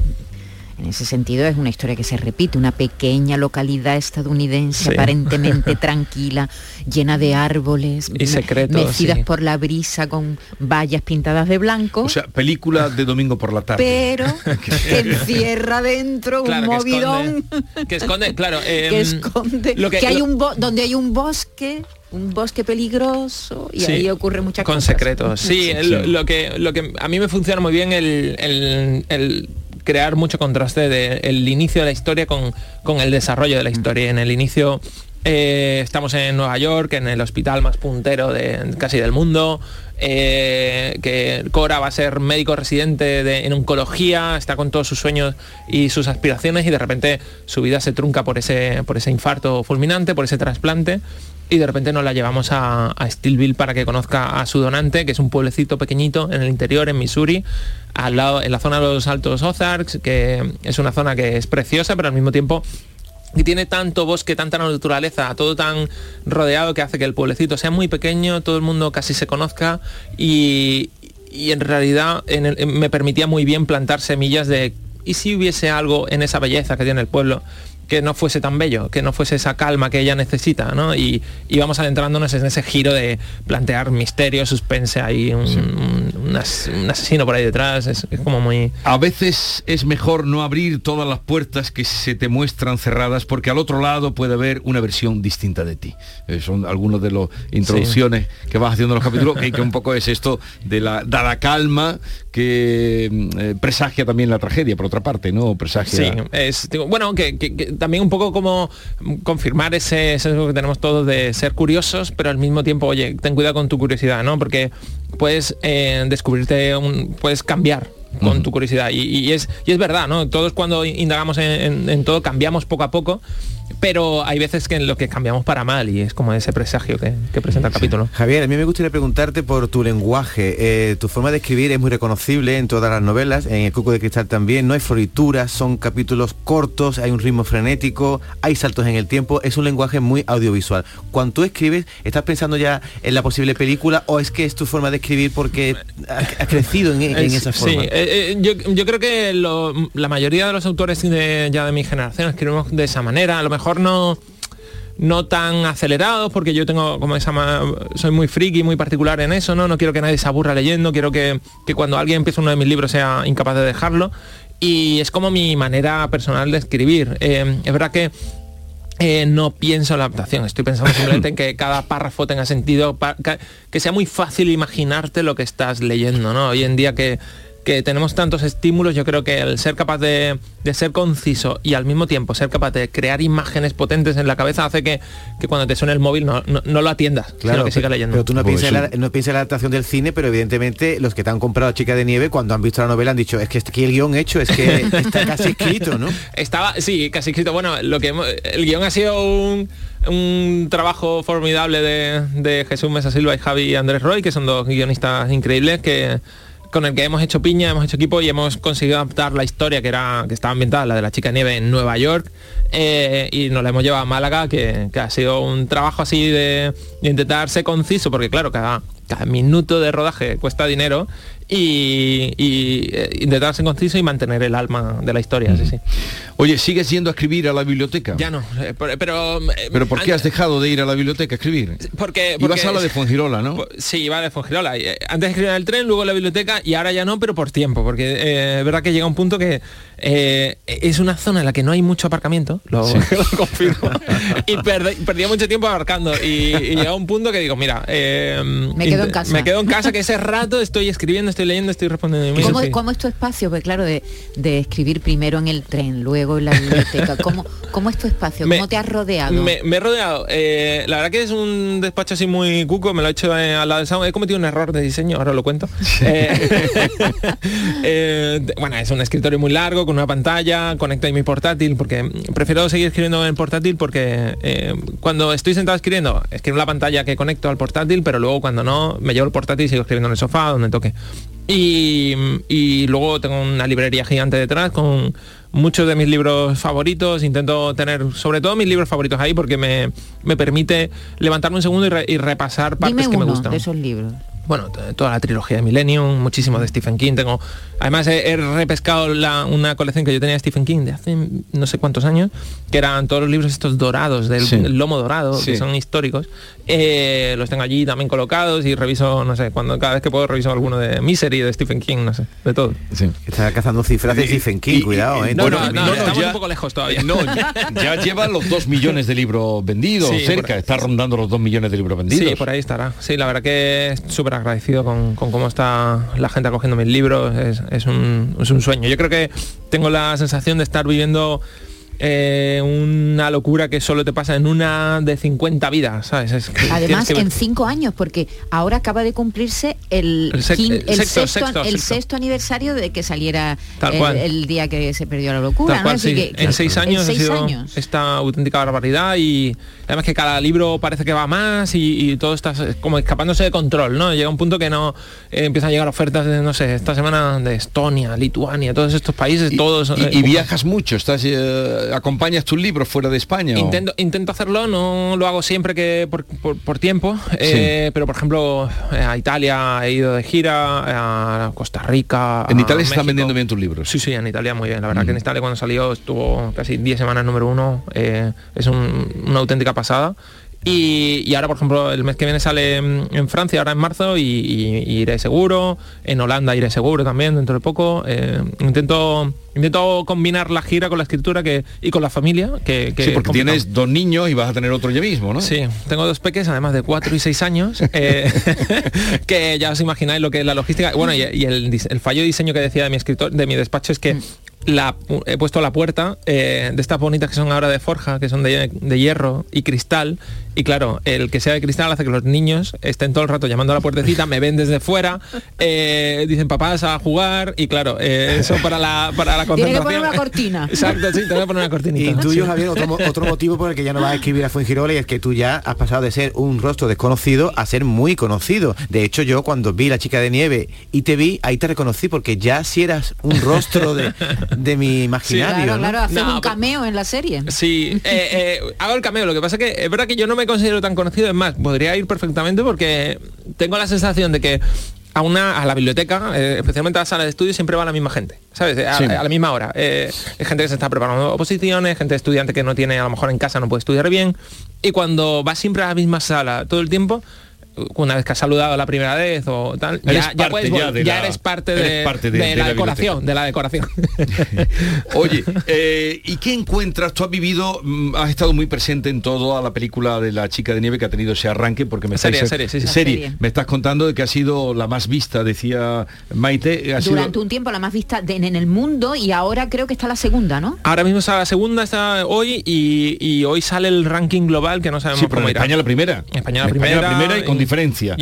Speaker 4: en ese sentido es una historia que se repite, una pequeña localidad estadounidense
Speaker 22: Sí.
Speaker 4: aparentemente tranquila, llena de árboles,
Speaker 22: Y secretos,
Speaker 4: mecidas
Speaker 22: sí.
Speaker 4: por la brisa con vallas pintadas de blanco.
Speaker 5: O sea, película de domingo por la tarde.
Speaker 4: pero que encierra dentro
Speaker 22: Claro,
Speaker 4: un
Speaker 22: que
Speaker 4: movidón
Speaker 22: Que esconde, claro,
Speaker 4: que
Speaker 22: em,
Speaker 4: esconde
Speaker 22: lo que-
Speaker 4: que hay
Speaker 22: lo-
Speaker 4: un bo- donde hay un bosque un bosque peligroso y
Speaker 22: Sí,
Speaker 4: ahí ocurre muchas
Speaker 22: con
Speaker 4: cosas
Speaker 22: secretos. Sí,
Speaker 4: Sí.
Speaker 22: Lo, lo que, lo que a mí me funciona muy bien el, el- el crear mucho contraste del inicio de la historia con, con el desarrollo de la historia. En el inicio eh, estamos en Nueva York, en el hospital más puntero de casi del mundo. eh, que Cora va a ser médico residente de- en oncología, está con todos sus sueños y sus aspiraciones y de repente su vida se trunca por ese, por ese infarto fulminante, por ese trasplante y de repente nos la llevamos a, a Stillville para que conozca a su donante, que es un pueblecito pequeñito en el interior, en Missouri, al lado, en la zona de los Altos Ozarks, que es una zona que es preciosa, pero al mismo tiempo y tiene tanto bosque, tanta naturaleza, todo tan rodeado que hace que el pueblecito sea muy pequeño, todo el mundo casi se conozca y, en realidad me permitía muy bien plantar semillas de ¿y si hubiese algo en esa belleza que tiene el pueblo? Que no fuese tan bello, que no fuese esa calma que ella necesita, ¿no? Y, y vamos adentrándonos en ese giro de plantear misterio, suspense, hay un, un- un as- un asesino por ahí detrás, es, es como muy...
Speaker 5: A veces es mejor no abrir todas las puertas que se te muestran cerradas porque al otro lado puede haber una versión distinta de ti. Eh, son algunos de las introducciones que vas haciendo en los capítulos, que, que un poco es esto de la, de la calma que mm, eh, presagia también la tragedia, por otra parte, ¿no? Presagia...
Speaker 22: Sí, es, digo, bueno, que, que- que también un poco como confirmar ese sesgo que tenemos todos de ser curiosos, pero al mismo tiempo, oye, ten cuidado con tu curiosidad, ¿no? Porque puedes eh, descubrirte, un, puedes cambiar con tu curiosidad. Y, y es, y es verdad, ¿no? Todos cuando indagamos en, en- en todo cambiamos poco a poco, pero hay veces que en lo que cambiamos para mal y es como ese presagio que, que presenta el capítulo.
Speaker 23: Javier, a mí me gustaría preguntarte por tu lenguaje. Eh, tu forma de escribir es muy reconocible en todas las novelas, en El Cuco de Cristal también. No hay florituras, son capítulos cortos, hay un ritmo frenético, hay saltos en el tiempo. Es un lenguaje muy audiovisual. Cuando tú escribes, ¿estás pensando ya en la posible película o es que es tu forma de escribir porque ha, crecido en, en
Speaker 22: Es-
Speaker 23: esa forma?
Speaker 22: eh, eh, yo, yo creo que lo- la mayoría de los autores de, ya de mi generación escribimos de esa manera. A lo mejor no no tan acelerados porque yo tengo como esa soy muy friki muy particular en eso no no quiero que nadie se aburra leyendo quiero que, que cuando alguien empiece uno de mis libros sea incapaz de dejarlo. Y es como mi manera personal de escribir. Eh, es verdad que eh, no pienso en la adaptación, estoy pensando simplemente en que cada párrafo tenga sentido, que sea muy fácil imaginarte lo que estás leyendo, ¿no? Hoy en día que, que tenemos tantos estímulos, yo creo que el ser capaz de, de ser conciso y al mismo tiempo ser capaz de crear imágenes potentes en la cabeza hace que, que cuando te suene el móvil no, no, no lo atiendas, sino que sigas leyendo.
Speaker 23: pero tú no
Speaker 22: Pues
Speaker 23: piensas,
Speaker 22: sí.
Speaker 23: en la, no piensas en la adaptación del cine, pero evidentemente los que te han comprado Chica de Nieve, cuando han visto la novela han dicho, es que está aquí el guion hecho, es que está casi escrito, ¿no?
Speaker 22: Estaba, sí, casi escrito. Bueno, lo que hemos- el guion ha sido un, un trabajo formidable de, de Jesús Mesa Silva y Javi Andrés Roy, que son dos guionistas increíbles que con el que hemos hecho piña, hemos hecho equipo y hemos conseguido adaptar la historia que era que estaba ambientada, la de la chica nieve en Nueva York, eh, y nos la hemos llevado a Málaga, que, que ha sido un trabajo así de, de intentar ser conciso, porque claro, cada, cada minuto de rodaje cuesta dinero y, y eh, intentar ser conciso y mantener el alma de la historia. Sí, sí.
Speaker 5: Oye, ¿sigues yendo a escribir a la biblioteca?
Speaker 22: Ya no, eh, pero... Pero, eh,
Speaker 5: ¿Pero por qué has dejado de ir a la biblioteca a escribir?
Speaker 22: Porque,
Speaker 5: Ibas
Speaker 22: porque-
Speaker 5: a la de Fuengirola, ¿no?
Speaker 22: Sí, iba de Fongirola. Y, eh, Antes escribía en el tren, luego en la biblioteca y ahora ya no, pero por tiempo, porque eh, es verdad que llega un punto que eh, es una zona en la que no hay mucho aparcamiento, lo, lo confirmo, y perde- perdía mucho tiempo abarcando y, y llega un punto que digo, mira, eh,
Speaker 4: Me quedo en casa.
Speaker 22: Me quedo en casa, que ese rato estoy escribiendo, estoy leyendo, estoy respondiendo
Speaker 4: ¿Cómo, cómo es tu espacio? Pues claro, de, de escribir primero en el tren, luego en la biblioteca. ¿Cómo, cómo es tu espacio?
Speaker 22: Me-
Speaker 4: ¿Cómo te has rodeado?
Speaker 22: Me, me he rodeado. eh, la verdad que es un despacho así muy cuco, me lo he hecho eh, al lado del salón. He cometido un error de diseño, ahora lo cuento. Eh, eh, bueno, es un escritorio muy largo, con una pantalla, conecto ahí mi portátil, porque prefiero seguir escribiendo en portátil porque cuando estoy sentado escribiendo, escribo en la pantalla que conecto al portátil, pero luego cuando no, me llevo el portátil y sigo escribiendo en el sofá, donde toque. Y, y luego tengo una librería gigante detrás con muchos de mis libros favoritos. Intento tener sobre todo mis libros favoritos ahí porque me, me permite levantarme un segundo y, re- y repasar partes
Speaker 4: Dime
Speaker 22: que me gustan.
Speaker 4: de esos libros.
Speaker 22: Bueno, toda la trilogía de Millennium, muchísimo de Stephen King. Tengo, además he, he repescado la- una colección que yo tenía de Stephen King de hace no sé cuántos años, que eran todos los libros estos dorados, del
Speaker 5: Sí.
Speaker 22: lomo dorado,
Speaker 5: Sí.
Speaker 22: que son históricos. Eh, los tengo allí también colocados y reviso, no sé, cuando cada vez que puedo reviso alguno de Misery, de Stephen King, no sé, de todo.
Speaker 23: Está cazando cifras de Stephen King, cuidado, ¿eh?
Speaker 22: No,
Speaker 23: Bueno,
Speaker 22: no, no,
Speaker 23: mira,
Speaker 22: estamos
Speaker 5: ya-
Speaker 22: un poco lejos todavía.
Speaker 5: No, ya, ya lleva los dos millones de libros vendidos,
Speaker 22: Sí,
Speaker 5: cerca,
Speaker 22: por-
Speaker 5: está rondando los dos millones de libros vendidos.
Speaker 22: Sí, por ahí estará. Sí, la verdad que súper agradecido con, cómo está la gente acogiendo mis libros. Es un sueño. Yo creo que tengo la sensación de estar viviendo eh, una locura que solo te pasa en una de 50 vidas, ¿sabes? Es que
Speaker 4: Además,
Speaker 22: que-
Speaker 4: en cinco años, porque ahora acaba de cumplirse el,
Speaker 22: El sec-
Speaker 4: quin-
Speaker 22: el
Speaker 4: el
Speaker 22: sexto,
Speaker 4: sexto,
Speaker 22: sexto,
Speaker 4: el
Speaker 22: sexto.
Speaker 4: sexto aniversario de que saliera
Speaker 22: Tal
Speaker 4: el,
Speaker 22: cual.
Speaker 4: el día que se perdió la locura.
Speaker 22: Tal
Speaker 4: ¿no?
Speaker 22: cual,
Speaker 4: Es decir,
Speaker 22: sí.
Speaker 4: que- que-
Speaker 22: en seis años ha
Speaker 4: seis
Speaker 22: sido
Speaker 4: años.
Speaker 22: esta auténtica barbaridad y además que cada libro parece que va más y, y todo está como escapándose de control, ¿no? Llega un punto que no eh, empiezan a llegar ofertas de, no sé, esta semana de Estonia, Lituania, todos estos países, todos...
Speaker 5: Y,
Speaker 22: eh,
Speaker 5: y viajas mucho, estás, eh, acompañas tus libros fuera de España. o-
Speaker 22: Intento, intento hacerlo, no lo hago siempre que por, por- por tiempo, eh, pero por ejemplo eh, a Italia he ido de gira, a Costa Rica.
Speaker 5: En Italia se están vendiendo bien tus libros.
Speaker 22: Sí, sí, en Italia muy bien. La verdad
Speaker 5: Mm.
Speaker 22: que en Italia cuando salió estuvo casi 10 semanas número uno. eh, es un- una auténtica pasada. Y, y ahora, por ejemplo, el mes que viene sale en, en Francia, ahora en marzo, y, y- y iré seguro. En Holanda iré seguro también, dentro de poco. Eh, intento intento combinar la gira con la escritura que, y con la familia. Que, que
Speaker 5: sí, porque tienes dos niños y vas a tener otro ya mismo, ¿no?
Speaker 22: Sí, tengo dos peques, además de 4 y 6 años, eh, que ya os imagináis lo que es la logística. Bueno, y, el fallo de diseño que decía de mi escritor, de mi despacho es que la, he puesto la puerta eh, de estas bonitas que son ahora de forja, que son de, de hierro y cristal. Y claro, el que sea de cristal hace que los niños estén todo el rato llamando a la puertecita, me ven desde fuera, eh, dicen papás a jugar y claro, eh, eso para la, para la
Speaker 4: Tiene que poner una cortina.
Speaker 22: Exacto, sí, tengo que poner una cortinita.
Speaker 23: Intuyo, Javier, otro, otro motivo por el que ya no vas a escribir a Fuengirola y es que tú ya has pasado de ser un rostro desconocido a ser muy conocido. De hecho, yo cuando vi La chica de nieve y te vi, ahí te reconocí porque ya si eras un rostro de, de mi imaginario.
Speaker 4: Claro,
Speaker 23: ¿no?
Speaker 4: claro, hacer
Speaker 22: No,
Speaker 4: un cameo en la serie.
Speaker 22: Sí, eh, eh, hago el cameo. Lo que pasa que es verdad que yo no me considero tan conocido. Es más, podría ir perfectamente porque tengo la sensación de que a una a la biblioteca, eh, especialmente a la sala de estudio, siempre va la misma gente, ¿sabes? A,
Speaker 5: Sí.
Speaker 22: a la misma hora. Eh, hay gente que se está preparando oposiciones, gente estudiante que no tiene, a lo mejor en casa no puede estudiar bien. Y cuando vas siempre a la misma sala todo el tiempo, una vez que has saludado la primera vez o tal,
Speaker 5: Eres
Speaker 22: ya, ya
Speaker 5: parte
Speaker 22: puedes
Speaker 5: ya
Speaker 22: vol-
Speaker 5: de
Speaker 22: ya
Speaker 5: la-
Speaker 22: eres parte
Speaker 5: eres
Speaker 22: de,
Speaker 5: parte de-
Speaker 22: de
Speaker 5: de
Speaker 22: la,
Speaker 5: la
Speaker 22: decoración, de la decoración.
Speaker 5: Oye, eh, ¿y qué encuentras? Tú has vivido, mm, has estado muy presente en toda la película de la chica de nieve que ha tenido ese arranque, porque me
Speaker 22: Serie,
Speaker 5: estáis-
Speaker 22: serie, sí, sí.
Speaker 5: serie.
Speaker 4: Serie.
Speaker 5: Me estás contando de que ha sido la más vista, decía Maite. Ha sido-
Speaker 4: Durante un tiempo la más vista de- en el mundo y ahora creo que está la segunda, ¿no?
Speaker 22: Ahora mismo está la segunda, está hoy y, y hoy sale el ranking global que no sabemos
Speaker 5: Sí, pero
Speaker 22: cómo
Speaker 5: en
Speaker 22: irá.
Speaker 5: España la primera.
Speaker 22: España la primera.
Speaker 5: la primera y con diferencia.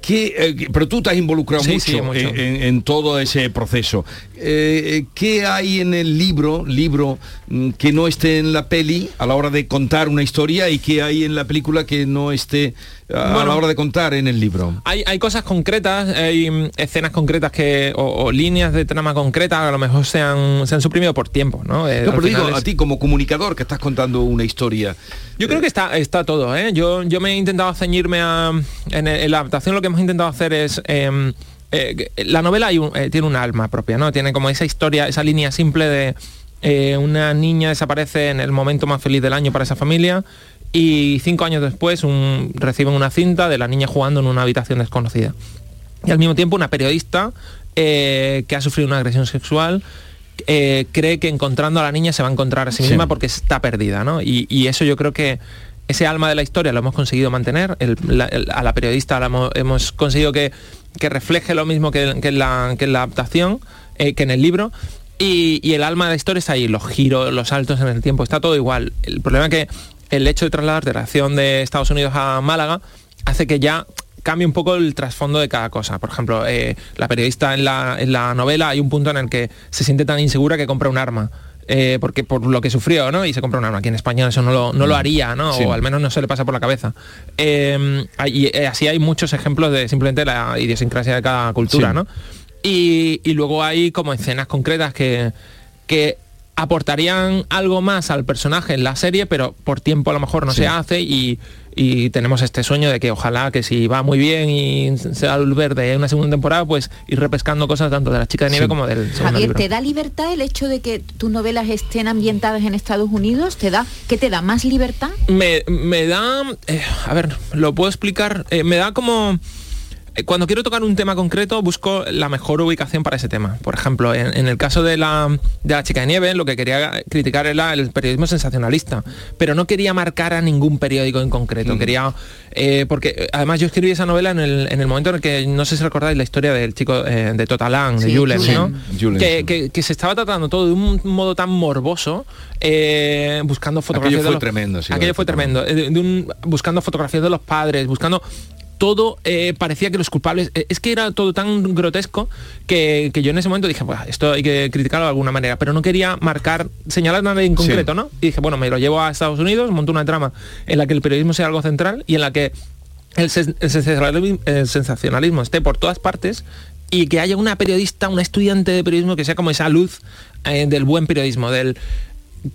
Speaker 5: ¿Qué, eh, pero tú te has involucrado
Speaker 22: Sí,
Speaker 5: mucho,
Speaker 22: sí, mucho.
Speaker 5: En, todo ese proceso. Eh, ¿Qué hay en el libro, libro mm, que no esté en la peli a la hora de contar una historia y qué hay en la película que no esté a
Speaker 22: Bueno.
Speaker 5: la hora de contar en el libro?
Speaker 22: Hay, hay cosas concretas, hay mm, escenas concretas que o, o líneas de trama concretas que a lo mejor se han, se han suprimido por tiempo, ¿no? Eh,
Speaker 5: No, pero digo,
Speaker 22: es-
Speaker 5: a ti como comunicador que estás contando una historia.
Speaker 22: Yo creo que está, está todo, ¿eh? Yo, yo me he intentado ceñirme a... En, en la adaptación lo que hemos intentado hacer es... em, eh, la novela hay un- eh, tiene un alma propia, ¿no? Tiene como esa historia, esa línea simple de eh, una niña desaparece en el momento más feliz del año para esa familia y cinco años después un- reciben una cinta de la niña jugando en una habitación desconocida. Y al mismo tiempo una periodista que ha sufrido una agresión sexual eh, cree que encontrando a la niña se va a encontrar a sí
Speaker 5: Sí.
Speaker 22: misma porque está perdida, ¿no? Y, y eso yo creo que ese alma de la historia lo hemos conseguido mantener. A la periodista la hemos, conseguido que, que refleje lo mismo que, que la, que la adaptación, eh, que en el libro. Y, y el alma de la historia está ahí, los giros, los saltos en el tiempo, está todo igual. El problema es que el hecho de trasladar de la acción de Estados Unidos a Málaga hace que ya cambie un poco el trasfondo de cada cosa. Por ejemplo, eh, la periodista en la, en la novela hay un punto en el que se siente tan insegura que compra un arma. Eh, porque por lo que sufrió, ¿no? Y se compra un arma. Aquí en España eso no lo, no lo haría, ¿no?
Speaker 5: Sí.
Speaker 22: O al menos no se le pasa por la cabeza. Eh, y eh, así hay muchos ejemplos de simplemente la idiosincrasia de cada cultura,
Speaker 5: Sí.
Speaker 22: ¿no? Y, y luego hay como escenas concretas que, que aportarían algo más al personaje en la serie, pero por tiempo a lo mejor no
Speaker 5: Sí.
Speaker 22: se hace y, y tenemos este sueño de que ojalá que si va muy bien y se da luz verde en una segunda temporada, pues ir repescando cosas tanto de la chica de nieve
Speaker 5: Sí.
Speaker 22: como del segundo
Speaker 4: Javier,
Speaker 22: libro.
Speaker 4: ¿te da libertad el hecho de que tus novelas estén ambientadas en Estados Unidos? ¿Te da, ¿Qué te da? ¿Más libertad?
Speaker 22: me, me da, eh, a ver, lo puedo explicar, eh, me da como... eh, Cuando quiero tocar un tema concreto, busco la mejor ubicación para ese tema. Por ejemplo, en, en el caso de la, de la chica de nieve, lo que quería criticar era el periodismo sensacionalista, pero no quería marcar a ningún periódico en concreto. Quería, eh, porque además yo escribí esa novela en el, en el momento en el que, no sé si recordáis la historia del chico eh, de Totalán, de
Speaker 4: Sí,
Speaker 22: Julen,
Speaker 4: Julen.
Speaker 22: ¿no?
Speaker 5: Julen,
Speaker 22: que,
Speaker 5: sí.
Speaker 22: que- que se estaba tratando todo de un modo tan morboso, eh, buscando fotografías
Speaker 5: Aquello
Speaker 22: de
Speaker 5: fue
Speaker 22: los-
Speaker 5: tremendo, sí,
Speaker 22: aquello
Speaker 5: lo
Speaker 22: fue
Speaker 5: de
Speaker 22: tremendo. de- de un- buscando fotografías de los padres, buscando todo eh, parecía que los culpables eh, es que era todo tan grotesco que, que yo en ese momento dije "Buah, esto hay que criticarlo de alguna manera pero no quería marcar señalar nada en concreto no y dije bueno me lo llevo a Estados Unidos monto una trama en la que el periodismo sea algo central y en la que el, sen- el sensacionalismo, el sensacionalismo esté por todas partes y que haya una periodista, una estudiante de periodismo que sea como esa luz eh, del buen periodismo, del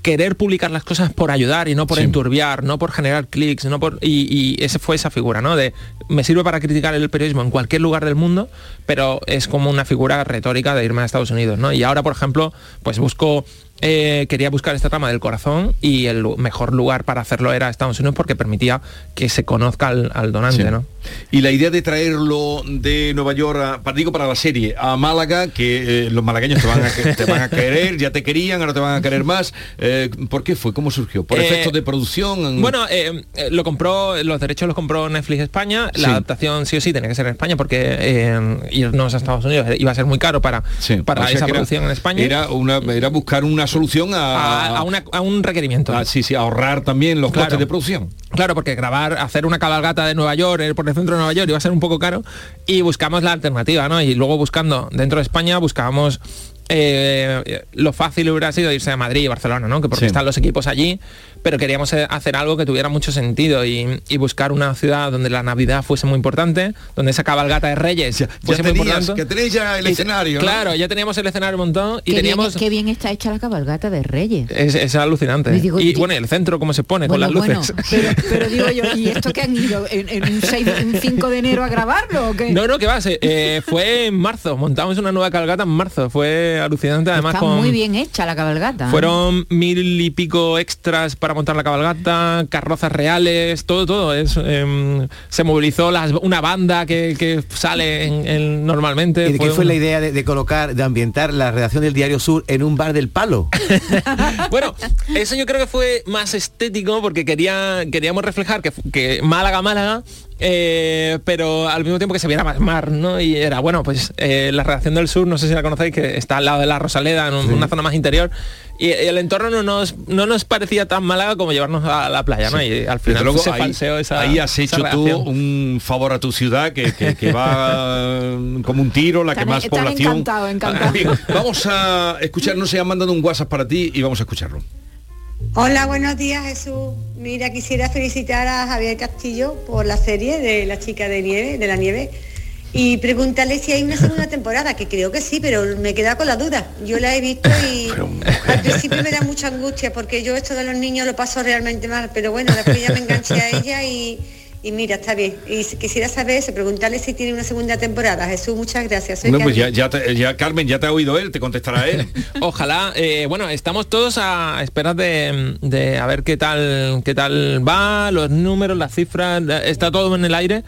Speaker 22: querer publicar las cosas por ayudar y no por
Speaker 5: Sí.
Speaker 22: enturbiar, no por generar clics, no por y, y ese fue esa figura, ¿no? De me sirve para criticar el periodismo en cualquier lugar del mundo, pero es como una figura retórica de irme a Estados Unidos, ¿no? Y ahora, por ejemplo, pues busco eh, quería buscar esta trama del corazón y el mejor lugar para hacerlo era Estados Unidos porque permitía que se conozca al, al donante,
Speaker 5: Sí.
Speaker 22: ¿no?
Speaker 5: Y la idea de traerlo de Nueva York, a, para, digo para la serie, a Málaga, que eh, los malagueños te van, a, te van a querer, ya te querían, ahora te van a querer más. Eh, ¿Por qué fue? ¿Cómo surgió? ¿Por
Speaker 22: Eh,
Speaker 5: efectos de producción?
Speaker 22: Bueno, lo compró, los derechos los compró Netflix España,
Speaker 5: Sí.
Speaker 22: la adaptación sí o sí tenía que ser en España porque irnos a Estados Unidos iba a ser muy caro para,
Speaker 5: Sí,
Speaker 22: para
Speaker 5: o sea
Speaker 22: esa
Speaker 5: era-
Speaker 22: producción en España.
Speaker 5: Era, una, era buscar una solución a,
Speaker 22: a, a una- a un requerimiento.
Speaker 5: a- sí, sí, ahorrar también los
Speaker 22: Claro.
Speaker 5: costes de producción.
Speaker 22: Claro, porque grabar, hacer una cabalgata de Nueva York eh, por el centro de Nueva York iba a ser un poco caro y buscamos la alternativa, ¿no? Y luego buscando dentro de España buscábamos eh, lo fácil hubiera sido irse a Madrid y Barcelona, ¿no? Que porque
Speaker 5: Sí.
Speaker 22: están los equipos allí, pero queríamos eh, hacer algo que tuviera mucho sentido y, y buscar una ciudad donde la Navidad fuese muy importante, donde esa cabalgata de Reyes
Speaker 5: Ya
Speaker 22: fuese muy
Speaker 5: tenías,
Speaker 22: importante.
Speaker 5: que tenéis ya el
Speaker 22: Y-
Speaker 5: escenario, ¿no?
Speaker 22: Claro, ya teníamos el escenario montado y
Speaker 4: qué,
Speaker 22: teníamos...
Speaker 4: bien, qué bien está hecha la cabalgata de Reyes.
Speaker 22: Es, es alucinante.
Speaker 4: Y digo,
Speaker 22: y bueno, y el centro cómo se pone
Speaker 4: Bueno,
Speaker 22: con las
Speaker 4: bueno,
Speaker 22: luces.
Speaker 4: pero, pero digo yo, ¿y esto que han ido en, en un, 6 de- un 5 de enero a grabarlo o qué?
Speaker 22: No, no, que va, eh, fue en marzo, montamos una nueva cabalgata en marzo, fue alucinante además
Speaker 4: Está
Speaker 22: con...
Speaker 4: muy bien hecha la cabalgata. ¿eh?
Speaker 22: Fueron mil y pico extras para montar la cabalgata, carrozas reales, todo, todo. Es, em, se movilizó las- una banda que, que sale en, en- normalmente.
Speaker 23: ¿Y de qué fue
Speaker 22: un-
Speaker 23: la idea de, de colocar, de ambientar la redacción del Diario Sur en un bar del palo?
Speaker 22: Bueno, eso yo creo que fue más estético porque quería, queríamos reflejar que, que Málaga, Málaga eh, pero al mismo tiempo que se viera más mar, ¿no? Y era, bueno, pues eh, la redacción del sur, no sé si la conocéis, que está al lado de la Rosaleda, en una zona más interior, y el entorno no nos, no nos parecía tan Málaga como llevarnos a la playa, ¿no? Y al final
Speaker 5: luego,
Speaker 22: se
Speaker 5: ahí,
Speaker 22: esa
Speaker 5: ahí has hecho tú un favor a tu ciudad que, que, que va como un tiro, la que más
Speaker 4: están
Speaker 5: población.
Speaker 4: encantado, encantado.
Speaker 5: Vamos a escuchar, no sé, han mandado un WhatsApp para ti y vamos a escucharlo.
Speaker 24: Hola, buenos días Jesús. Mira, quisiera felicitar a Javier Castillo por la serie de La chica de nieve, de la nieve, y preguntarle si hay una segunda temporada, que creo que sí, pero me queda con la duda. Yo la he visto y al principio me da mucha angustia porque yo esto de los niños lo paso realmente mal, pero bueno, después ya me enganché a ella y, y mira, está bien. Y quisiera saber eso, preguntarle si tiene una segunda temporada. Jesús, muchas gracias. Soy
Speaker 5: No, pues ya,
Speaker 24: Carmen.
Speaker 5: ya, te- ya, Carmen, ya te ha oído él, te contestará él.
Speaker 22: Ojalá, eh, bueno, estamos todos a esperar de, de a ver qué tal, qué tal va, los números, las cifras, está todo en el aire.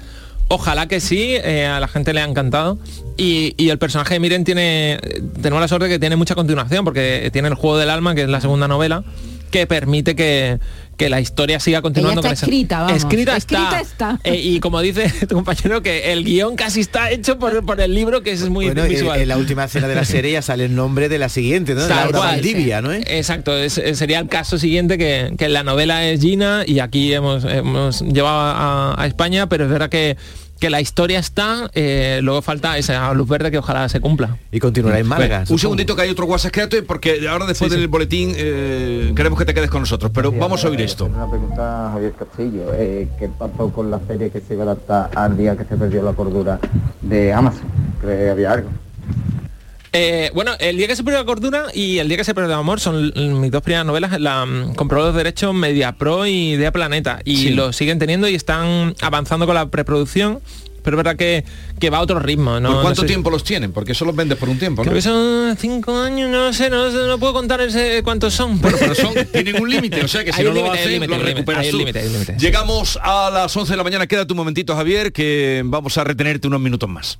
Speaker 22: Ojalá que sí, eh, a la gente le ha encantado. Y, y el personaje de Miren tiene, tenemos la suerte que tiene mucha continuación, porque tiene el juego del alma, que es la segunda novela, que permite que, que la historia siga continuando.
Speaker 4: está
Speaker 22: con
Speaker 4: escrita, vamos.
Speaker 22: Escrita,
Speaker 4: Escrita
Speaker 22: está.
Speaker 4: está.
Speaker 22: Eh, y como dice tu compañero, que el guion casi está hecho por, por el libro, que es muy
Speaker 23: Bueno,
Speaker 22: visual.
Speaker 23: en la última escena de la serie ya sale el nombre de la siguiente, ¿no? De
Speaker 22: Tal
Speaker 23: Laura
Speaker 22: cual,
Speaker 23: Valdivia,
Speaker 22: sí.
Speaker 23: ¿no?
Speaker 22: Exacto, es- eh, sería el caso siguiente que, que en la novela es Gina y aquí hemos, hemos llevado a, a España, pero es verdad que, que la historia está, eh, luego falta esa luz verde que ojalá se cumpla.
Speaker 23: Y continuará en Málaga.
Speaker 5: un segundito que hay otro WhatsApp, quédate porque ahora después del boletín eh, queremos que te quedes con nosotros, pero vamos a oír esto.
Speaker 25: Una pregunta a Javier Castillo. Eh, ¿Qué pasó con la serie que se iba a adaptar al día que se perdió la cordura de Amazon? ¿Cree que había algo?
Speaker 22: Eh, bueno, El día que se perdió la cordura y El día que se perdió el amor son mis dos primeras novelas. La mm, compró los derechos Media Pro y Idea Planeta y
Speaker 5: Sí.
Speaker 22: lo siguen teniendo y están avanzando con la preproducción. Pero es verdad que, que va a otro ritmo. ¿no?
Speaker 5: ¿Por
Speaker 22: No
Speaker 5: cuánto
Speaker 22: sé-
Speaker 5: tiempo los tienen? Porque eso los vendes por un tiempo, ¿no?
Speaker 22: Creo que son cinco años, no sé, no, no puedo contar ese cuántos son.
Speaker 5: Bueno, pero son, tienen un límite, o sea que si
Speaker 22: Hay
Speaker 5: no lo hacen, recuperas
Speaker 22: hay.
Speaker 5: Llegamos a las 11 de la mañana, quédate un momentito, Javier, que vamos a retenerte unos minutos más.